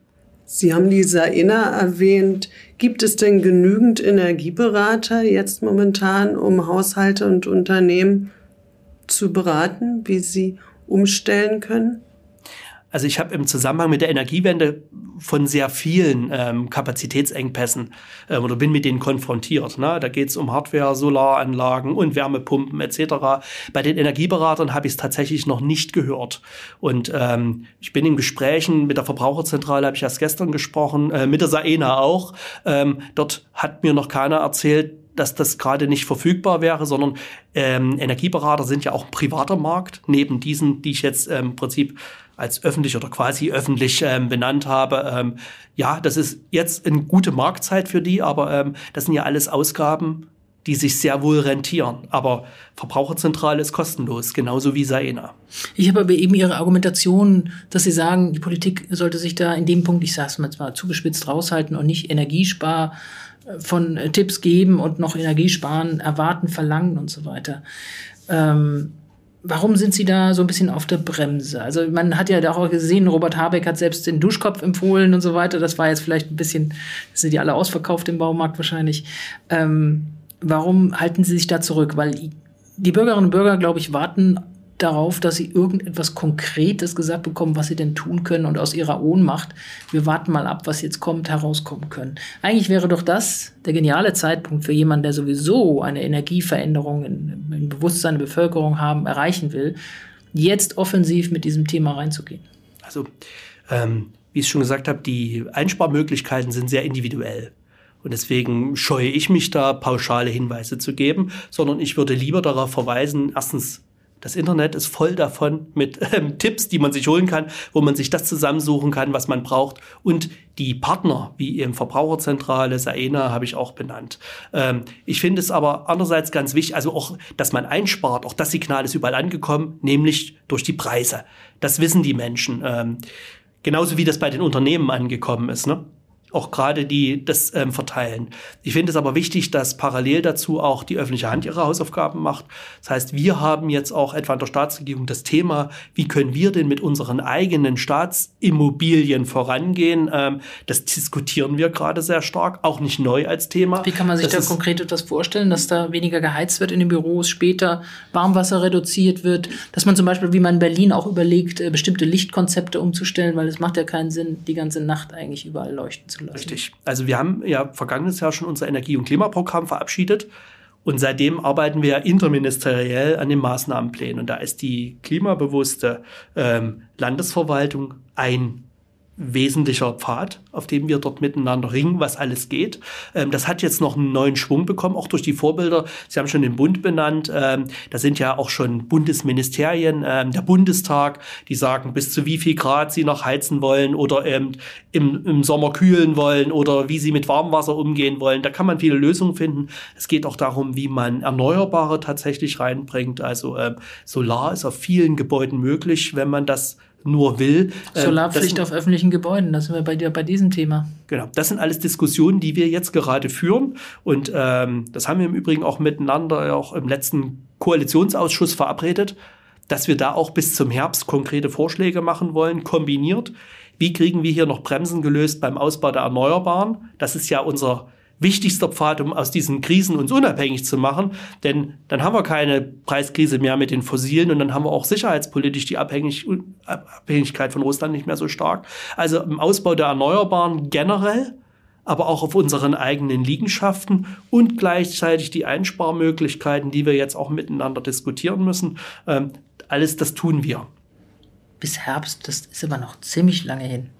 Speaker 4: Sie haben die Saena erwähnt. Gibt es denn genügend Energieberater jetzt momentan, um Haushalte und Unternehmen zu beraten, wie sie umstellen können?
Speaker 3: Also ich habe im Zusammenhang mit der Energiewende von sehr vielen ähm, Kapazitätsengpässen äh, oder bin mit denen konfrontiert. Ne? Da geht es um Hardware, Solaranlagen und Wärmepumpen etc. Bei den Energieberatern habe ich es tatsächlich noch nicht gehört. Und ähm, ich bin in Gesprächen mit der Verbraucherzentrale, habe ich erst gestern gesprochen, äh, mit der Saena auch. Ähm, dort hat mir noch keiner erzählt, dass das gerade nicht verfügbar wäre, sondern ähm, Energieberater sind ja auch ein privater Markt, neben diesen, die ich jetzt ähm, im Prinzip als öffentlich oder quasi öffentlich ähm, benannt habe. Ähm, ja, das ist jetzt eine gute Marktzeit für die, aber ähm, das sind ja alles Ausgaben, die sich sehr wohl rentieren. Aber Verbraucherzentrale ist kostenlos, genauso wie Saena.
Speaker 2: Ich habe aber eben Ihre Argumentation, dass Sie sagen, die Politik sollte sich da in dem Punkt, ich sage es mal zwar zugespitzt raushalten und nicht Energiespar äh, von äh, Tipps geben und noch Energiesparen erwarten, verlangen und so weiter. Ähm, Warum sind Sie da so ein bisschen auf der Bremse? Also man hat ja auch gesehen, Robert Habeck hat selbst den Duschkopf empfohlen und so weiter. Das war jetzt vielleicht ein bisschen, sind die alle ausverkauft im Baumarkt wahrscheinlich. Ähm, warum halten Sie sich da zurück? Weil die Bürgerinnen und Bürger, glaube ich, warten darauf, dass sie irgendetwas Konkretes gesagt bekommen, was sie denn tun können und aus ihrer Ohnmacht, wir warten mal ab, was jetzt kommt, herauskommen können. Eigentlich wäre doch das der geniale Zeitpunkt für jemanden, der sowieso eine Energieveränderung im, im Bewusstsein der Bevölkerung haben, erreichen will, jetzt offensiv mit diesem Thema reinzugehen.
Speaker 3: Also, ähm, wie ich schon gesagt habe, die Einsparmöglichkeiten sind sehr individuell. Und deswegen scheue ich mich da, pauschale Hinweise zu geben, sondern ich würde lieber darauf verweisen, erstens Das Internet ist voll davon mit ähm, Tipps, die man sich holen kann, wo man sich das zusammensuchen kann, was man braucht. Und die Partner, wie eben Verbraucherzentrale, Saena, habe ich auch benannt. Ähm, ich finde es aber andererseits ganz wichtig, also auch, dass man einspart. Auch das Signal ist überall angekommen, nämlich durch die Preise. Das wissen die Menschen. Ähm, genauso wie das bei den Unternehmen angekommen ist. Ne? Auch gerade die das ähm, verteilen. Ich finde es aber wichtig, dass parallel dazu auch die öffentliche Hand ihre Hausaufgaben macht. Das heißt, wir haben jetzt auch etwa in der Staatsregierung das Thema, wie können wir denn mit unseren eigenen Staatsimmobilien vorangehen? Ähm, das diskutieren wir gerade sehr stark, auch nicht neu als Thema.
Speaker 2: Wie kann man sich das da konkret etwas vorstellen, dass da weniger geheizt wird in den Büros, später Warmwasser reduziert wird, dass man zum Beispiel, wie man in Berlin auch überlegt, äh, bestimmte Lichtkonzepte umzustellen, weil es macht ja keinen Sinn, die ganze Nacht eigentlich überall leuchten zu lassen.
Speaker 3: Richtig. Also wir haben ja vergangenes Jahr schon unser Energie- und Klimaprogramm verabschiedet. Und seitdem arbeiten wir interministeriell an den Maßnahmenplänen. Und da ist die klimabewusste ähm, Landesverwaltung ein wesentlicher Pfad, auf dem wir dort miteinander ringen, was alles geht. Ähm, das hat jetzt noch einen neuen Schwung bekommen, auch durch die Vorbilder. Sie haben schon den Bund benannt. Ähm, da sind ja auch schon Bundesministerien, ähm, der Bundestag, die sagen, bis zu wie viel Grad sie noch heizen wollen oder im, im Sommer kühlen wollen oder wie sie mit Warmwasser umgehen wollen. Da kann man viele Lösungen finden. Es geht auch darum, wie man Erneuerbare tatsächlich reinbringt. Also ähm, Solar ist auf vielen Gebäuden möglich, wenn man das nur will.
Speaker 2: Ähm, Solarpflicht das, auf öffentlichen Gebäuden, da sind wir bei dir bei diesem Thema.
Speaker 3: Genau, das sind alles Diskussionen, die wir jetzt gerade führen. Und ähm, das haben wir im Übrigen auch miteinander auch im letzten Koalitionsausschuss verabredet, dass wir da auch bis zum Herbst konkrete Vorschläge machen wollen, kombiniert. Wie kriegen wir hier noch Bremsen gelöst beim Ausbau der Erneuerbaren? Das ist ja unser wichtigster Pfad, um aus diesen Krisen uns unabhängig zu machen. Denn dann haben wir keine Preiskrise mehr mit den Fossilen und dann haben wir auch sicherheitspolitisch die Abhängig Abhängigkeit von Russland nicht mehr so stark. Also im Ausbau der Erneuerbaren generell, aber auch auf unseren eigenen Liegenschaften und gleichzeitig die Einsparmöglichkeiten, die wir jetzt auch miteinander diskutieren müssen. Ähm, alles das tun wir.
Speaker 2: Bis Herbst, das ist aber noch ziemlich lange hin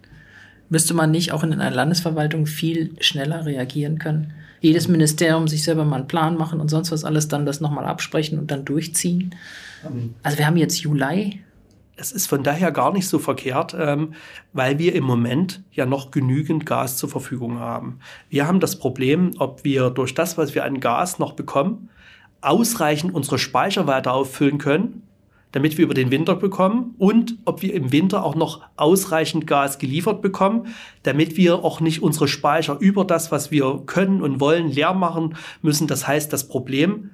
Speaker 2: müsste man nicht auch in einer Landesverwaltung viel schneller reagieren können? Jedes Ministerium sich selber mal einen Plan machen und sonst was alles dann das nochmal absprechen und dann durchziehen. Also wir haben jetzt Juli.
Speaker 3: Es ist von daher gar nicht so verkehrt, ähm, weil wir im Moment ja noch genügend Gas zur Verfügung haben. Wir haben das Problem, ob wir durch das, was wir an Gas noch bekommen, ausreichend unsere Speicher weiter auffüllen können damit wir über den Winter bekommen und ob wir im Winter auch noch ausreichend Gas geliefert bekommen, damit wir auch nicht unsere Speicher über das, was wir können und wollen, leer machen müssen. Das heißt, das Problem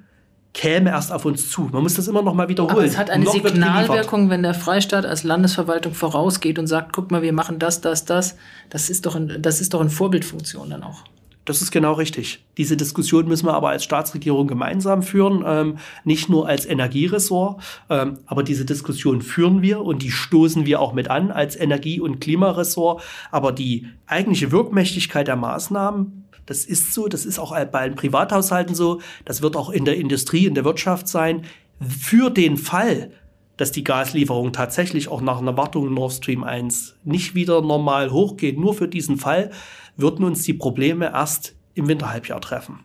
Speaker 3: käme erst auf uns zu. Man muss das immer noch mal wiederholen. Aber
Speaker 2: es hat eine Signalwirkung, wenn der Freistaat als Landesverwaltung vorausgeht und sagt, guck mal, wir machen das, das, das. Das ist doch, ein, das ist doch eine Vorbildfunktion dann auch.
Speaker 3: Das ist genau richtig. Diese Diskussion müssen wir aber als Staatsregierung gemeinsam führen, ähm, nicht nur als Energieressort, ähm, aber diese Diskussion führen wir und die stoßen wir auch mit an als Energie- und Klimaressort. Aber die eigentliche Wirkmächtigkeit der Maßnahmen, das ist so, das ist auch bei den Privathaushalten so, das wird auch in der Industrie, in der Wirtschaft sein. Für den Fall, dass die Gaslieferung tatsächlich auch nach einer Wartung Nord Stream 1 nicht wieder normal hochgeht, nur für diesen Fall, würden uns die Probleme erst im Winterhalbjahr treffen.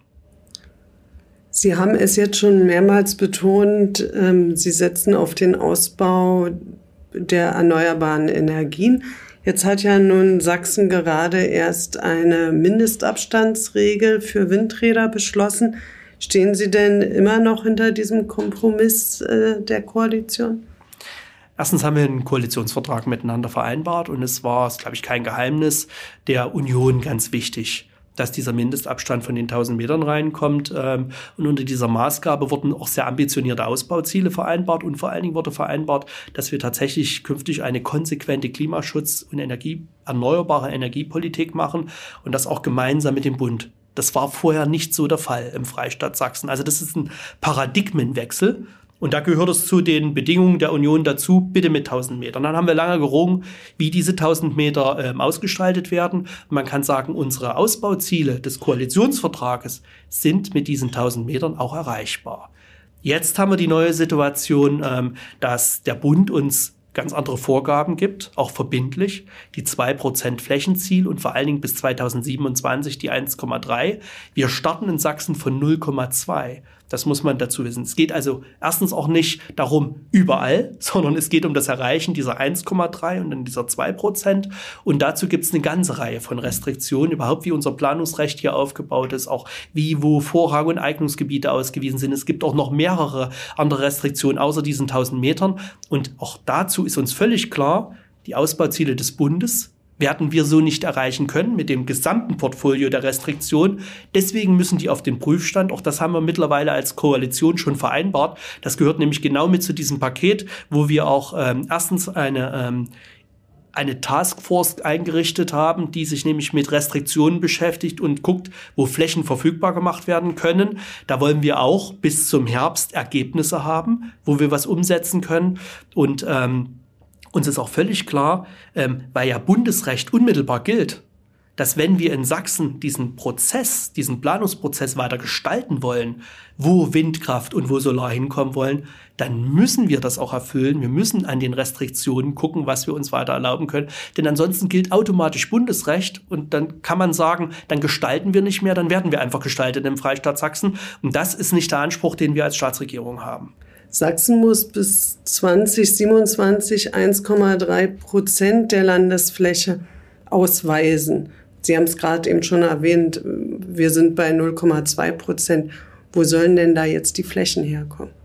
Speaker 4: Sie haben es jetzt schon mehrmals betont, ähm, Sie setzen auf den Ausbau der erneuerbaren Energien. Jetzt hat ja nun Sachsen gerade erst eine Mindestabstandsregel für Windräder beschlossen. Stehen Sie denn immer noch hinter diesem Kompromiss äh, der Koalition?
Speaker 3: Erstens haben wir einen Koalitionsvertrag miteinander vereinbart und es war, glaube ich, kein Geheimnis, der Union ganz wichtig dass dieser Mindestabstand von den 1000 Metern reinkommt. Ähm, und unter dieser Maßgabe wurden auch sehr ambitionierte Ausbauziele vereinbart und vor allen Dingen wurde vereinbart, dass wir tatsächlich künftig eine konsequente Klimaschutz- und Energie, erneuerbare Energiepolitik machen und das auch gemeinsam mit dem Bund. Das war vorher nicht so der Fall im Freistaat Sachsen. Also das ist ein Paradigmenwechsel. Und da gehört es zu den Bedingungen der Union dazu, bitte mit 1000 Metern. Dann haben wir lange gerungen, wie diese 1000 Meter ähm, ausgestaltet werden. man kann sagen, unsere Ausbauziele des Koalitionsvertrages sind mit diesen 1000 Metern auch erreichbar. Jetzt haben wir die neue Situation, ähm, dass der Bund uns ganz andere Vorgaben gibt, auch verbindlich, die 2% Flächenziel und vor allen Dingen bis 2027 die 1,3. Wir starten in Sachsen von 0,2. Das muss man dazu wissen. Es geht also erstens auch nicht darum überall, sondern es geht um das Erreichen dieser 1,3 und dann dieser 2 Prozent. Und dazu gibt es eine ganze Reihe von Restriktionen, überhaupt wie unser Planungsrecht hier aufgebaut ist, auch wie, wo Vorrang- und Eignungsgebiete ausgewiesen sind. Es gibt auch noch mehrere andere Restriktionen außer diesen 1000 Metern. Und auch dazu ist uns völlig klar, die Ausbauziele des Bundes werden wir so nicht erreichen können mit dem gesamten Portfolio der Restriktion. Deswegen müssen die auf den Prüfstand. Auch das haben wir mittlerweile als Koalition schon vereinbart. Das gehört nämlich genau mit zu diesem Paket, wo wir auch ähm, erstens eine ähm, eine Taskforce eingerichtet haben, die sich nämlich mit Restriktionen beschäftigt und guckt, wo Flächen verfügbar gemacht werden können. Da wollen wir auch bis zum Herbst Ergebnisse haben, wo wir was umsetzen können. Und ähm, uns ist auch völlig klar, ähm, weil ja Bundesrecht unmittelbar gilt, dass wenn wir in Sachsen diesen Prozess, diesen Planungsprozess weiter gestalten wollen, wo Windkraft und wo Solar hinkommen wollen, dann müssen wir das auch erfüllen. Wir müssen an den Restriktionen gucken, was wir uns weiter erlauben können. Denn ansonsten gilt automatisch Bundesrecht und dann kann man sagen, dann gestalten wir nicht mehr, dann werden wir einfach gestaltet im Freistaat Sachsen. Und das ist nicht der Anspruch, den wir als Staatsregierung haben.
Speaker 4: Sachsen muss bis 2027 1,3 Prozent der Landesfläche ausweisen. Sie haben es gerade eben schon erwähnt, wir sind bei 0,2 Prozent. Wo sollen denn da jetzt die Flächen herkommen?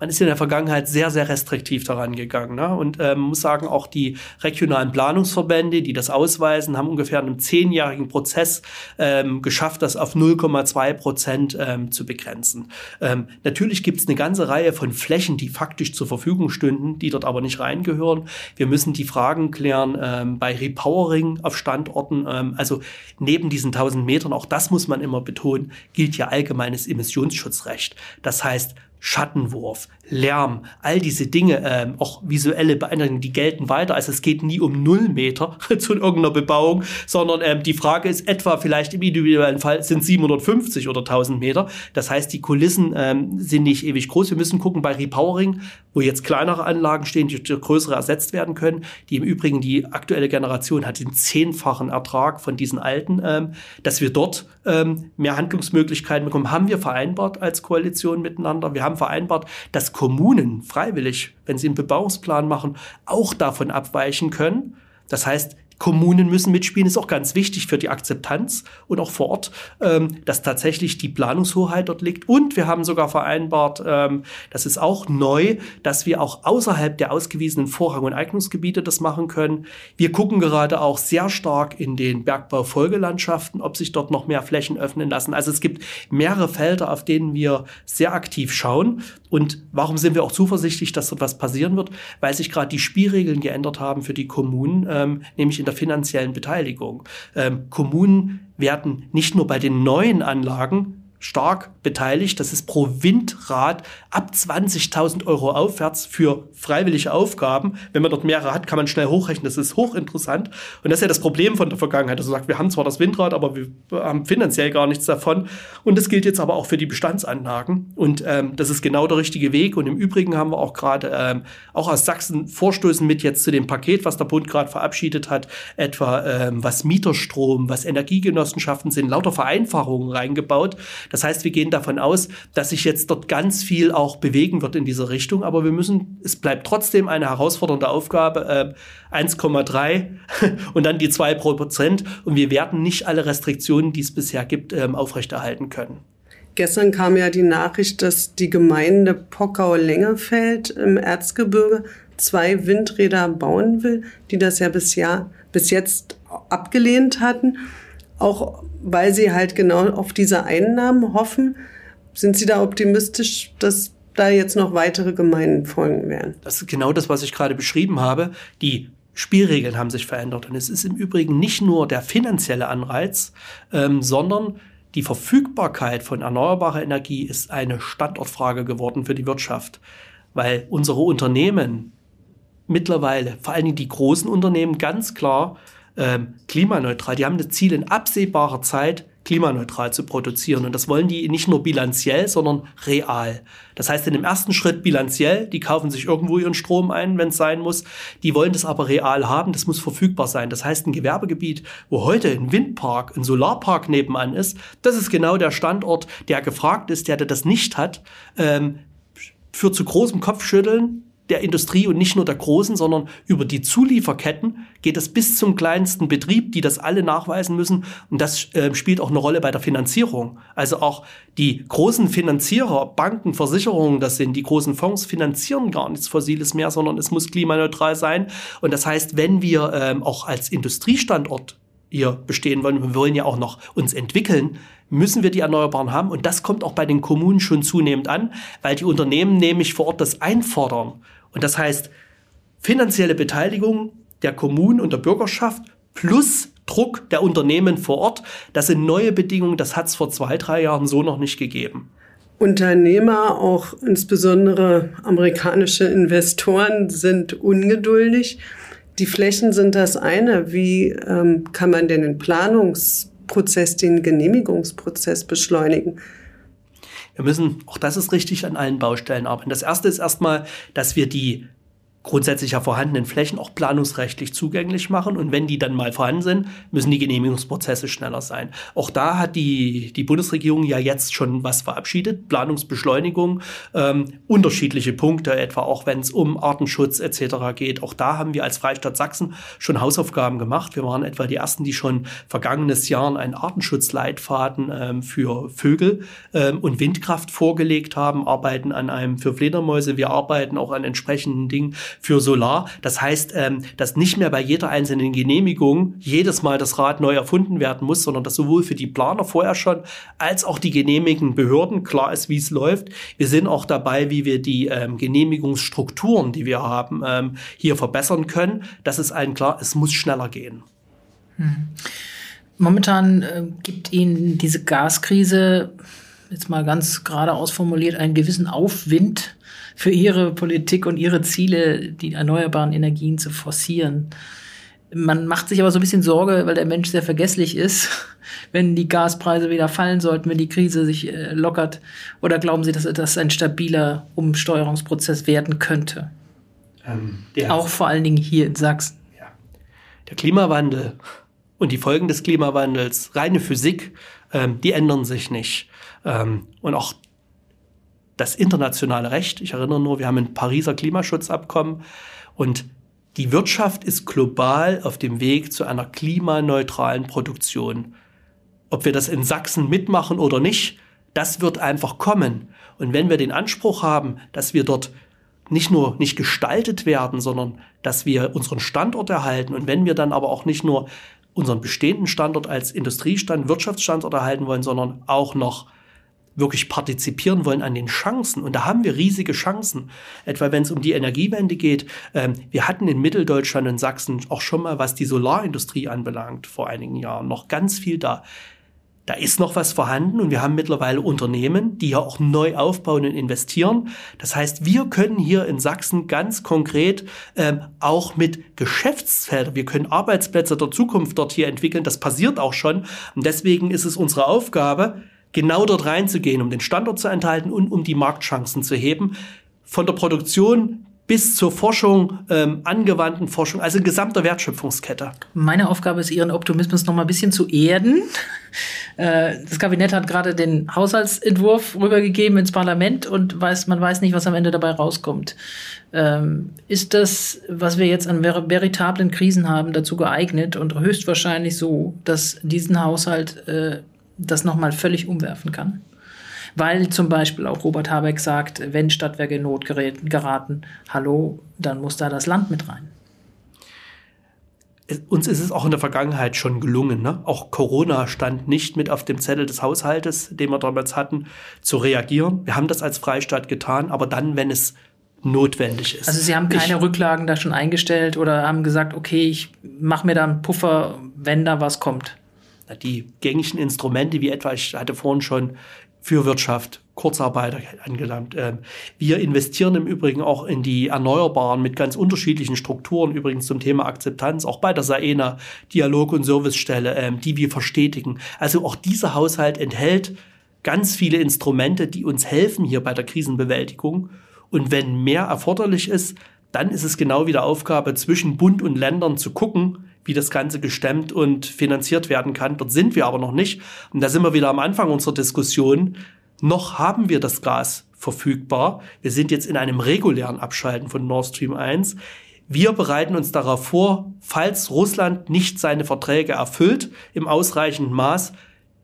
Speaker 3: Man ist in der Vergangenheit sehr, sehr restriktiv daran gegangen. Ne? Und ähm, muss sagen, auch die regionalen Planungsverbände, die das ausweisen, haben ungefähr in einem zehnjährigen Prozess ähm, geschafft, das auf 0,2 Prozent ähm, zu begrenzen. Ähm, natürlich gibt es eine ganze Reihe von Flächen, die faktisch zur Verfügung stünden, die dort aber nicht reingehören. Wir müssen die Fragen klären ähm, bei Repowering auf Standorten. Ähm, also neben diesen 1000 Metern, auch das muss man immer betonen, gilt ja allgemeines Emissionsschutzrecht. Das heißt, Schattenwurf, Lärm, all diese Dinge, ähm, auch visuelle Beeindruckungen, die gelten weiter. Also es geht nie um null Meter zu irgendeiner Bebauung, sondern ähm, die Frage ist etwa vielleicht im individuellen Fall sind 750 oder 1000 Meter. Das heißt, die Kulissen ähm, sind nicht ewig groß. Wir müssen gucken bei Repowering, wo jetzt kleinere Anlagen stehen, die durch größere ersetzt werden können. Die im Übrigen, die aktuelle Generation hat den zehnfachen Ertrag von diesen alten, ähm, dass wir dort ähm, mehr Handlungsmöglichkeiten bekommen, haben wir vereinbart als Koalition miteinander. Wir haben vereinbart, dass Kommunen freiwillig, wenn sie einen Bebauungsplan machen, auch davon abweichen können. Das heißt, Kommunen müssen mitspielen, ist auch ganz wichtig für die Akzeptanz und auch vor Ort, ähm, dass tatsächlich die Planungshoheit dort liegt. Und wir haben sogar vereinbart, ähm, das ist auch neu, dass wir auch außerhalb der ausgewiesenen Vorrang- und Eignungsgebiete das machen können. Wir gucken gerade auch sehr stark in den Bergbaufolgelandschaften, ob sich dort noch mehr Flächen öffnen lassen. Also es gibt mehrere Felder, auf denen wir sehr aktiv schauen. Und warum sind wir auch zuversichtlich, dass dort was passieren wird? Weil sich gerade die Spielregeln geändert haben für die Kommunen, ähm, nämlich in der finanziellen Beteiligung. Ähm, Kommunen werden nicht nur bei den neuen Anlagen stark beteiligt. Das ist pro Windrad ab 20.000 Euro aufwärts für freiwillige Aufgaben. Wenn man dort mehrere hat, kann man schnell hochrechnen. Das ist hochinteressant. Und das ist ja das Problem von der Vergangenheit. Also sagt, wir haben zwar das Windrad, aber wir haben finanziell gar nichts davon. Und das gilt jetzt aber auch für die Bestandsanlagen. Und ähm, das ist genau der richtige Weg. Und im Übrigen haben wir auch gerade ähm, auch aus Sachsen Vorstößen mit jetzt zu dem Paket, was der Bund gerade verabschiedet hat, etwa ähm, was Mieterstrom, was Energiegenossenschaften sind, lauter Vereinfachungen reingebaut das heißt, wir gehen davon aus, dass sich jetzt dort ganz viel auch bewegen wird in dieser Richtung, aber wir müssen, es bleibt trotzdem eine herausfordernde Aufgabe, äh, 1,3 und dann die 2 Prozent und wir werden nicht alle Restriktionen, die es bisher gibt, ähm, aufrechterhalten können.
Speaker 4: Gestern kam ja die Nachricht, dass die Gemeinde Pockau-Lengefeld im Erzgebirge zwei Windräder bauen will, die das ja bis, Jahr, bis jetzt abgelehnt hatten. Auch weil Sie halt genau auf diese Einnahmen hoffen. Sind Sie da optimistisch, dass da jetzt noch weitere Gemeinden folgen werden?
Speaker 3: Das ist genau das, was ich gerade beschrieben habe. Die Spielregeln haben sich verändert. Und es ist im Übrigen nicht nur der finanzielle Anreiz, ähm, sondern die Verfügbarkeit von erneuerbarer Energie ist eine Standortfrage geworden für die Wirtschaft, weil unsere Unternehmen mittlerweile, vor allen Dingen die großen Unternehmen, ganz klar ähm, klimaneutral. Die haben das Ziel in absehbarer Zeit klimaneutral zu produzieren. Und das wollen die nicht nur bilanziell, sondern real. Das heißt, in dem ersten Schritt bilanziell, die kaufen sich irgendwo ihren Strom ein, wenn es sein muss. Die wollen das aber real haben, das muss verfügbar sein. Das heißt, ein Gewerbegebiet, wo heute ein Windpark, ein Solarpark nebenan ist, das ist genau der Standort, der gefragt ist, der, das nicht hat, ähm, führt zu großem Kopfschütteln, der Industrie und nicht nur der großen, sondern über die Zulieferketten geht es bis zum kleinsten Betrieb, die das alle nachweisen müssen. Und das äh, spielt auch eine Rolle bei der Finanzierung. Also auch die großen Finanzierer, Banken, Versicherungen, das sind die großen Fonds, finanzieren gar nichts Fossiles mehr, sondern es muss klimaneutral sein. Und das heißt, wenn wir ähm, auch als Industriestandort hier bestehen wollen, wir wollen ja auch noch uns entwickeln, müssen wir die Erneuerbaren haben. Und das kommt auch bei den Kommunen schon zunehmend an, weil die Unternehmen nämlich vor Ort das einfordern. Und das heißt, finanzielle Beteiligung der Kommunen und der Bürgerschaft plus Druck der Unternehmen vor Ort, das sind neue Bedingungen, das hat es vor zwei, drei Jahren so noch nicht gegeben.
Speaker 4: Unternehmer, auch insbesondere amerikanische Investoren, sind ungeduldig. Die Flächen sind das eine. Wie ähm, kann man denn den Planungsprozess, den Genehmigungsprozess beschleunigen?
Speaker 3: Wir müssen, auch das ist richtig, an allen Baustellen arbeiten. Das erste ist erstmal, dass wir die grundsätzlich ja vorhandenen Flächen auch planungsrechtlich zugänglich machen. Und wenn die dann mal vorhanden sind, müssen die Genehmigungsprozesse schneller sein. Auch da hat die, die Bundesregierung ja jetzt schon was verabschiedet. Planungsbeschleunigung, ähm, unterschiedliche Punkte, etwa auch wenn es um Artenschutz etc. geht. Auch da haben wir als Freistaat Sachsen schon Hausaufgaben gemacht. Wir waren etwa die ersten, die schon vergangenes Jahr einen Artenschutzleitfaden ähm, für Vögel ähm, und Windkraft vorgelegt haben, arbeiten an einem für Fledermäuse. Wir arbeiten auch an entsprechenden Dingen für Solar. Das heißt, ähm, dass nicht mehr bei jeder einzelnen Genehmigung jedes Mal das Rad neu erfunden werden muss, sondern dass sowohl für die Planer vorher schon als auch die genehmigenden Behörden klar ist, wie es läuft. Wir sind auch dabei, wie wir die ähm, Genehmigungsstrukturen, die wir haben, ähm, hier verbessern können. Das ist allen klar, es muss schneller gehen.
Speaker 2: Hm. Momentan äh, gibt Ihnen diese Gaskrise, jetzt mal ganz gerade ausformuliert, einen gewissen Aufwind für ihre Politik und ihre Ziele, die erneuerbaren Energien zu forcieren. Man macht sich aber so ein bisschen Sorge, weil der Mensch sehr vergesslich ist, wenn die Gaspreise wieder fallen sollten, wenn die Krise sich äh, lockert. Oder glauben Sie, dass das ein stabiler Umsteuerungsprozess werden könnte? Ähm, Auch vor allen Dingen hier in Sachsen. Ja.
Speaker 3: Der Klimawandel und die Folgen des Klimawandels, reine Physik, ähm, die ändern sich nicht. Ähm, und auch das internationale Recht. Ich erinnere nur, wir haben ein Pariser Klimaschutzabkommen und die Wirtschaft ist global auf dem Weg zu einer klimaneutralen Produktion. Ob wir das in Sachsen mitmachen oder nicht, das wird einfach kommen. Und wenn wir den Anspruch haben, dass wir dort nicht nur nicht gestaltet werden, sondern dass wir unseren Standort erhalten und wenn wir dann aber auch nicht nur unseren bestehenden Standort als Industriestand, Wirtschaftsstandort erhalten wollen, sondern auch noch wirklich partizipieren wollen an den Chancen. Und da haben wir riesige Chancen. Etwa wenn es um die Energiewende geht. Ähm, wir hatten in Mitteldeutschland und Sachsen auch schon mal, was die Solarindustrie anbelangt, vor einigen Jahren noch ganz viel da. Da ist noch was vorhanden und wir haben mittlerweile Unternehmen, die ja auch neu aufbauen und investieren. Das heißt, wir können hier in Sachsen ganz konkret ähm, auch mit Geschäftsfeldern, wir können Arbeitsplätze der Zukunft dort hier entwickeln. Das passiert auch schon. Und deswegen ist es unsere Aufgabe, genau dort reinzugehen, um den Standort zu enthalten und um die Marktchancen zu heben. Von der Produktion bis zur Forschung, ähm, angewandten Forschung, also gesamter Wertschöpfungskette.
Speaker 2: Meine Aufgabe ist, Ihren Optimismus noch mal ein bisschen zu erden. Äh, das Kabinett hat gerade den Haushaltsentwurf rübergegeben ins Parlament und weiß, man weiß nicht, was am Ende dabei rauskommt. Ähm, ist das, was wir jetzt an ver veritablen Krisen haben, dazu geeignet und höchstwahrscheinlich so, dass diesen Haushalt äh, das nochmal völlig umwerfen kann. Weil zum Beispiel auch Robert Habeck sagt, wenn Stadtwerke in Not geraten, hallo, dann muss da das Land mit rein.
Speaker 3: Uns ist es auch in der Vergangenheit schon gelungen. Ne? Auch Corona stand nicht mit auf dem Zettel des Haushaltes, den wir damals hatten, zu reagieren. Wir haben das als Freistaat getan, aber dann, wenn es notwendig ist.
Speaker 2: Also Sie haben keine ich, Rücklagen da schon eingestellt oder haben gesagt, okay, ich mache mir da einen Puffer, wenn da was kommt
Speaker 3: die gängigen Instrumente, wie etwa, ich hatte vorhin schon für Wirtschaft, Kurzarbeiter angelangt. Ähm, wir investieren im Übrigen auch in die Erneuerbaren mit ganz unterschiedlichen Strukturen, übrigens zum Thema Akzeptanz, auch bei der SAENA, Dialog- und Servicestelle, ähm, die wir verstetigen. Also auch dieser Haushalt enthält ganz viele Instrumente, die uns helfen hier bei der Krisenbewältigung. Und wenn mehr erforderlich ist, dann ist es genau wieder Aufgabe zwischen Bund und Ländern zu gucken, wie das Ganze gestemmt und finanziert werden kann. Dort sind wir aber noch nicht. Und da sind wir wieder am Anfang unserer Diskussion. Noch haben wir das Gas verfügbar. Wir sind jetzt in einem regulären Abschalten von Nord Stream 1. Wir bereiten uns darauf vor, falls Russland nicht seine Verträge erfüllt im ausreichenden Maß.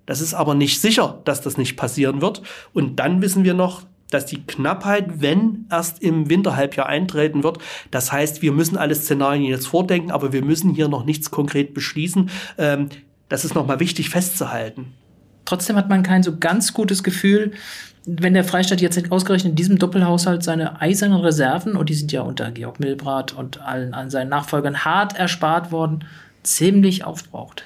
Speaker 3: Das ist aber nicht sicher, dass das nicht passieren wird. Und dann wissen wir noch, dass die Knappheit, wenn erst im Winterhalbjahr eintreten wird. Das heißt, wir müssen alle Szenarien jetzt vordenken, aber wir müssen hier noch nichts konkret beschließen. Ähm, das ist nochmal wichtig festzuhalten.
Speaker 2: Trotzdem hat man kein so ganz gutes Gefühl, wenn der Freistaat jetzt ausgerechnet in diesem Doppelhaushalt seine eisernen Reserven, und die sind ja unter Georg Milbrat und allen an seinen Nachfolgern hart erspart worden, ziemlich aufbraucht.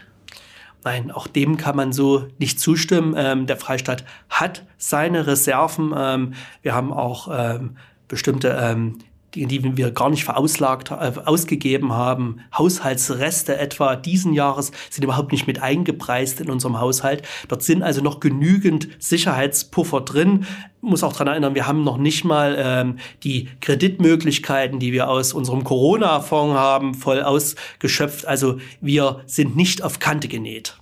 Speaker 3: Nein, auch dem kann man so nicht zustimmen. Ähm, der Freistaat hat seine Reserven. Ähm, wir haben auch ähm, bestimmte ähm, die, die wir gar nicht verauslagt, äh, ausgegeben haben. Haushaltsreste etwa diesen Jahres sind überhaupt nicht mit eingepreist in unserem Haushalt. Dort sind also noch genügend Sicherheitspuffer drin. Muss auch dran erinnern, wir haben noch nicht mal ähm, die Kreditmöglichkeiten, die wir aus unserem Corona-Fonds haben, voll ausgeschöpft. Also wir sind nicht auf Kante genäht.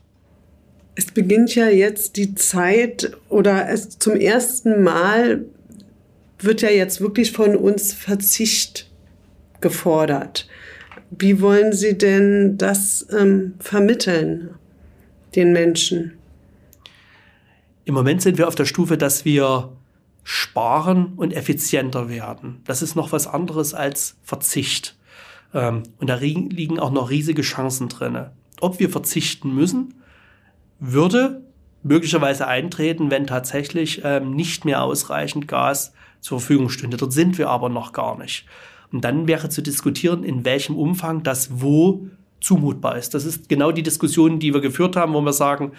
Speaker 4: Es beginnt ja jetzt die Zeit oder es zum ersten Mal wird ja jetzt wirklich von uns Verzicht gefordert. Wie wollen Sie denn das ähm, vermitteln den Menschen?
Speaker 3: Im Moment sind wir auf der Stufe, dass wir sparen und effizienter werden. Das ist noch was anderes als Verzicht. Ähm, und da liegen auch noch riesige Chancen drin. Ob wir verzichten müssen, würde möglicherweise eintreten, wenn tatsächlich ähm, nicht mehr ausreichend Gas zur Verfügung stünde. Dort sind wir aber noch gar nicht. Und dann wäre zu diskutieren, in welchem Umfang das wo zumutbar ist. Das ist genau die Diskussion, die wir geführt haben, wo wir sagen,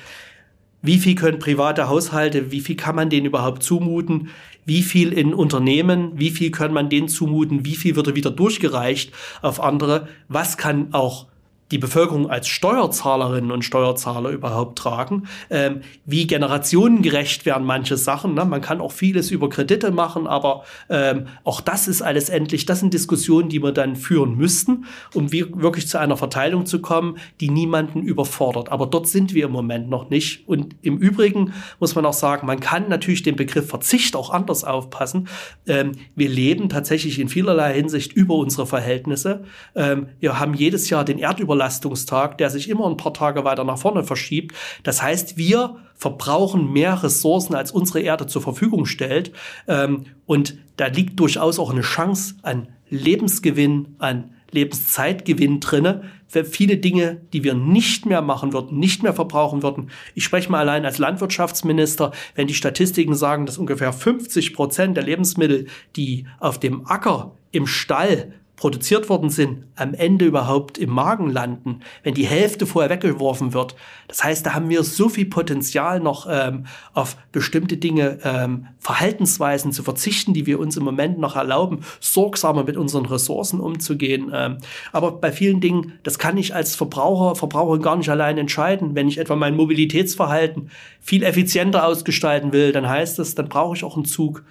Speaker 3: wie viel können private Haushalte, wie viel kann man denen überhaupt zumuten, wie viel in Unternehmen, wie viel kann man denen zumuten, wie viel wird wieder durchgereicht auf andere, was kann auch die Bevölkerung als Steuerzahlerinnen und Steuerzahler überhaupt tragen, ähm, wie generationengerecht werden manche Sachen. Ne? Man kann auch vieles über Kredite machen, aber ähm, auch das ist alles endlich, das sind Diskussionen, die wir dann führen müssten, um wirklich zu einer Verteilung zu kommen, die niemanden überfordert. Aber dort sind wir im Moment noch nicht. Und im Übrigen muss man auch sagen, man kann natürlich den Begriff Verzicht auch anders aufpassen. Ähm, wir leben tatsächlich in vielerlei Hinsicht über unsere Verhältnisse. Ähm, wir haben jedes Jahr den Erdüberlass Überlastungstag, der sich immer ein paar Tage weiter nach vorne verschiebt. Das heißt, wir verbrauchen mehr Ressourcen, als unsere Erde zur Verfügung stellt. Ähm, und da liegt durchaus auch eine Chance an Lebensgewinn, an Lebenszeitgewinn drinne für viele Dinge, die wir nicht mehr machen würden, nicht mehr verbrauchen würden. Ich spreche mal allein als Landwirtschaftsminister, wenn die Statistiken sagen, dass ungefähr 50 Prozent der Lebensmittel, die auf dem Acker, im Stall produziert worden sind, am Ende überhaupt im Magen landen, wenn die Hälfte vorher weggeworfen wird. Das heißt, da haben wir so viel Potenzial noch ähm, auf bestimmte Dinge, ähm, Verhaltensweisen zu verzichten, die wir uns im Moment noch erlauben, sorgsamer mit unseren Ressourcen umzugehen. Ähm, aber bei vielen Dingen, das kann ich als Verbraucher, Verbraucherin gar nicht allein entscheiden. Wenn ich etwa mein Mobilitätsverhalten viel effizienter ausgestalten will, dann heißt das, dann brauche ich auch einen Zug,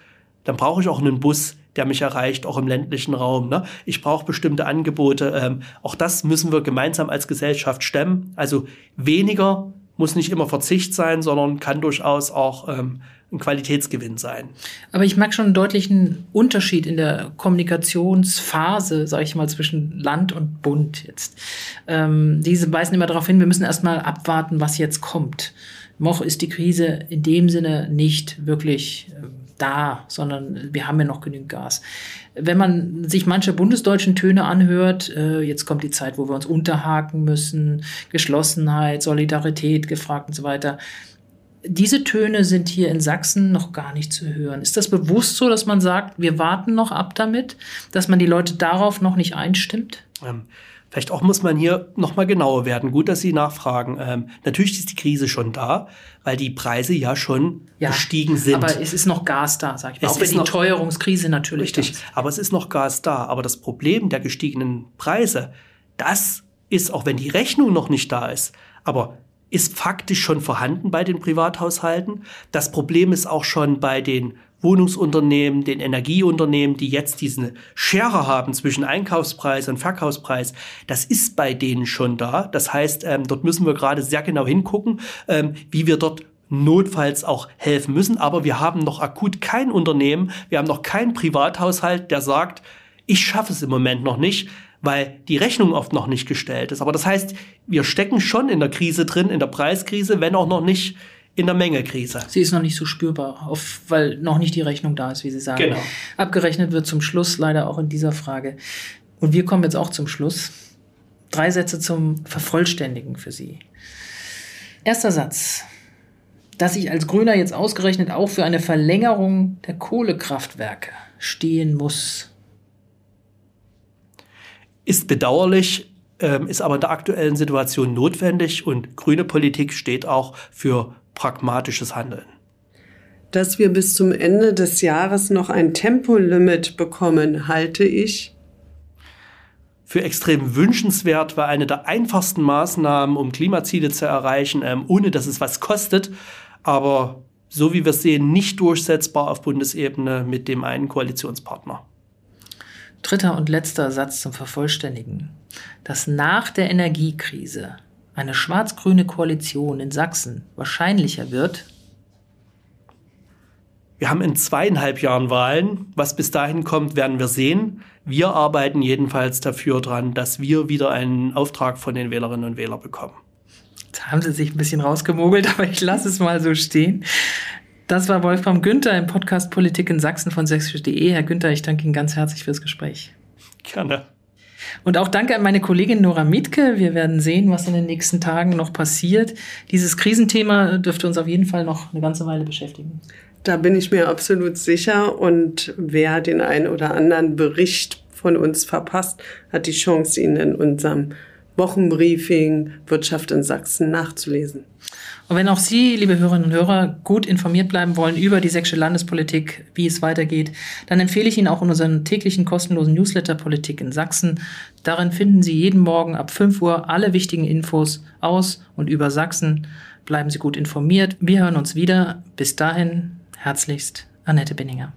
Speaker 3: dann brauche ich auch einen Bus, der mich erreicht, auch im ländlichen Raum. Ne? Ich brauche bestimmte Angebote. Ähm, auch das müssen wir gemeinsam als Gesellschaft stemmen. Also weniger muss nicht immer Verzicht sein, sondern kann durchaus auch ähm, ein Qualitätsgewinn sein.
Speaker 2: Aber ich merke schon einen deutlichen Unterschied in der Kommunikationsphase, sage ich mal, zwischen Land und Bund jetzt. Ähm, diese weisen immer darauf hin, wir müssen erstmal abwarten, was jetzt kommt. Noch ist die Krise in dem Sinne nicht wirklich äh, da, sondern wir haben ja noch genügend Gas. Wenn man sich manche bundesdeutschen Töne anhört, äh, jetzt kommt die Zeit, wo wir uns unterhaken müssen, Geschlossenheit, Solidarität gefragt und so weiter. diese Töne sind hier in Sachsen noch gar nicht zu hören. Ist das bewusst so, dass man sagt, wir warten noch ab damit, dass man die Leute darauf noch nicht einstimmt?
Speaker 3: Ähm, vielleicht auch muss man hier noch mal genauer werden. Gut, dass Sie nachfragen. Ähm, natürlich ist die Krise schon da, weil die Preise ja schon ja, gestiegen sind.
Speaker 2: Aber es ist noch Gas da, sag ich mal.
Speaker 3: Es
Speaker 2: auch wenn die
Speaker 3: noch,
Speaker 2: Teuerungskrise natürlich
Speaker 3: richtig. Aber es ist noch Gas da. Aber das Problem der gestiegenen Preise, das ist, auch wenn die Rechnung noch nicht da ist, aber ist faktisch schon vorhanden bei den Privathaushalten. Das Problem ist auch schon bei den Wohnungsunternehmen, den Energieunternehmen, die jetzt diese Schere haben zwischen Einkaufspreis und Verkaufspreis. Das ist bei denen schon da. Das heißt, ähm, dort müssen wir gerade sehr genau hingucken, ähm, wie wir dort notfalls auch helfen müssen. Aber wir haben noch akut kein Unternehmen, wir haben noch keinen Privathaushalt, der sagt, ich schaffe es im Moment noch nicht weil die Rechnung oft noch nicht gestellt ist. Aber das heißt, wir stecken schon in der Krise drin, in der Preiskrise, wenn auch noch nicht in der Mengekrise.
Speaker 2: Sie ist noch nicht so spürbar, auf, weil noch nicht die Rechnung da ist, wie Sie sagen.
Speaker 3: Genau.
Speaker 2: Abgerechnet wird zum Schluss leider auch in dieser Frage. Und wir kommen jetzt auch zum Schluss. Drei Sätze zum Vervollständigen für Sie. Erster Satz. Dass ich als Grüner jetzt ausgerechnet auch für eine Verlängerung der Kohlekraftwerke stehen muss.
Speaker 3: Ist bedauerlich, ähm, ist aber in der aktuellen Situation notwendig und grüne Politik steht auch für pragmatisches Handeln.
Speaker 4: Dass wir bis zum Ende des Jahres noch ein Tempolimit bekommen, halte ich
Speaker 3: für extrem wünschenswert, weil eine der einfachsten Maßnahmen, um Klimaziele zu erreichen, ähm, ohne dass es was kostet, aber so wie wir sehen, nicht durchsetzbar auf Bundesebene mit dem einen Koalitionspartner.
Speaker 2: Dritter und letzter Satz zum Vervollständigen. Dass nach der Energiekrise eine schwarz-grüne Koalition in Sachsen wahrscheinlicher wird.
Speaker 3: Wir haben in zweieinhalb Jahren Wahlen. Was bis dahin kommt, werden wir sehen. Wir arbeiten jedenfalls dafür dran, dass wir wieder einen Auftrag von den Wählerinnen und Wählern bekommen.
Speaker 2: Da haben Sie sich ein bisschen rausgemogelt, aber ich lasse es mal so stehen. Das war Wolfram Günther im Podcast Politik in Sachsen von sächsisch.de. Herr Günther, ich danke Ihnen ganz herzlich fürs Gespräch.
Speaker 3: Gerne.
Speaker 2: Und auch danke an meine Kollegin Nora Mietke. Wir werden sehen, was in den nächsten Tagen noch passiert. Dieses Krisenthema dürfte uns auf jeden Fall noch eine ganze Weile beschäftigen.
Speaker 4: Da bin ich mir absolut sicher. Und wer den einen oder anderen Bericht von uns verpasst, hat die Chance, ihn in unserem Wochenbriefing Wirtschaft in Sachsen nachzulesen.
Speaker 2: Und wenn auch Sie, liebe Hörerinnen und Hörer, gut informiert bleiben wollen über die sächsische Landespolitik, wie es weitergeht, dann empfehle ich Ihnen auch unseren täglichen kostenlosen Newsletter Politik in Sachsen. Darin finden Sie jeden Morgen ab 5 Uhr alle wichtigen Infos aus und über Sachsen. Bleiben Sie gut informiert. Wir hören uns wieder. Bis dahin, herzlichst, Annette Binninger.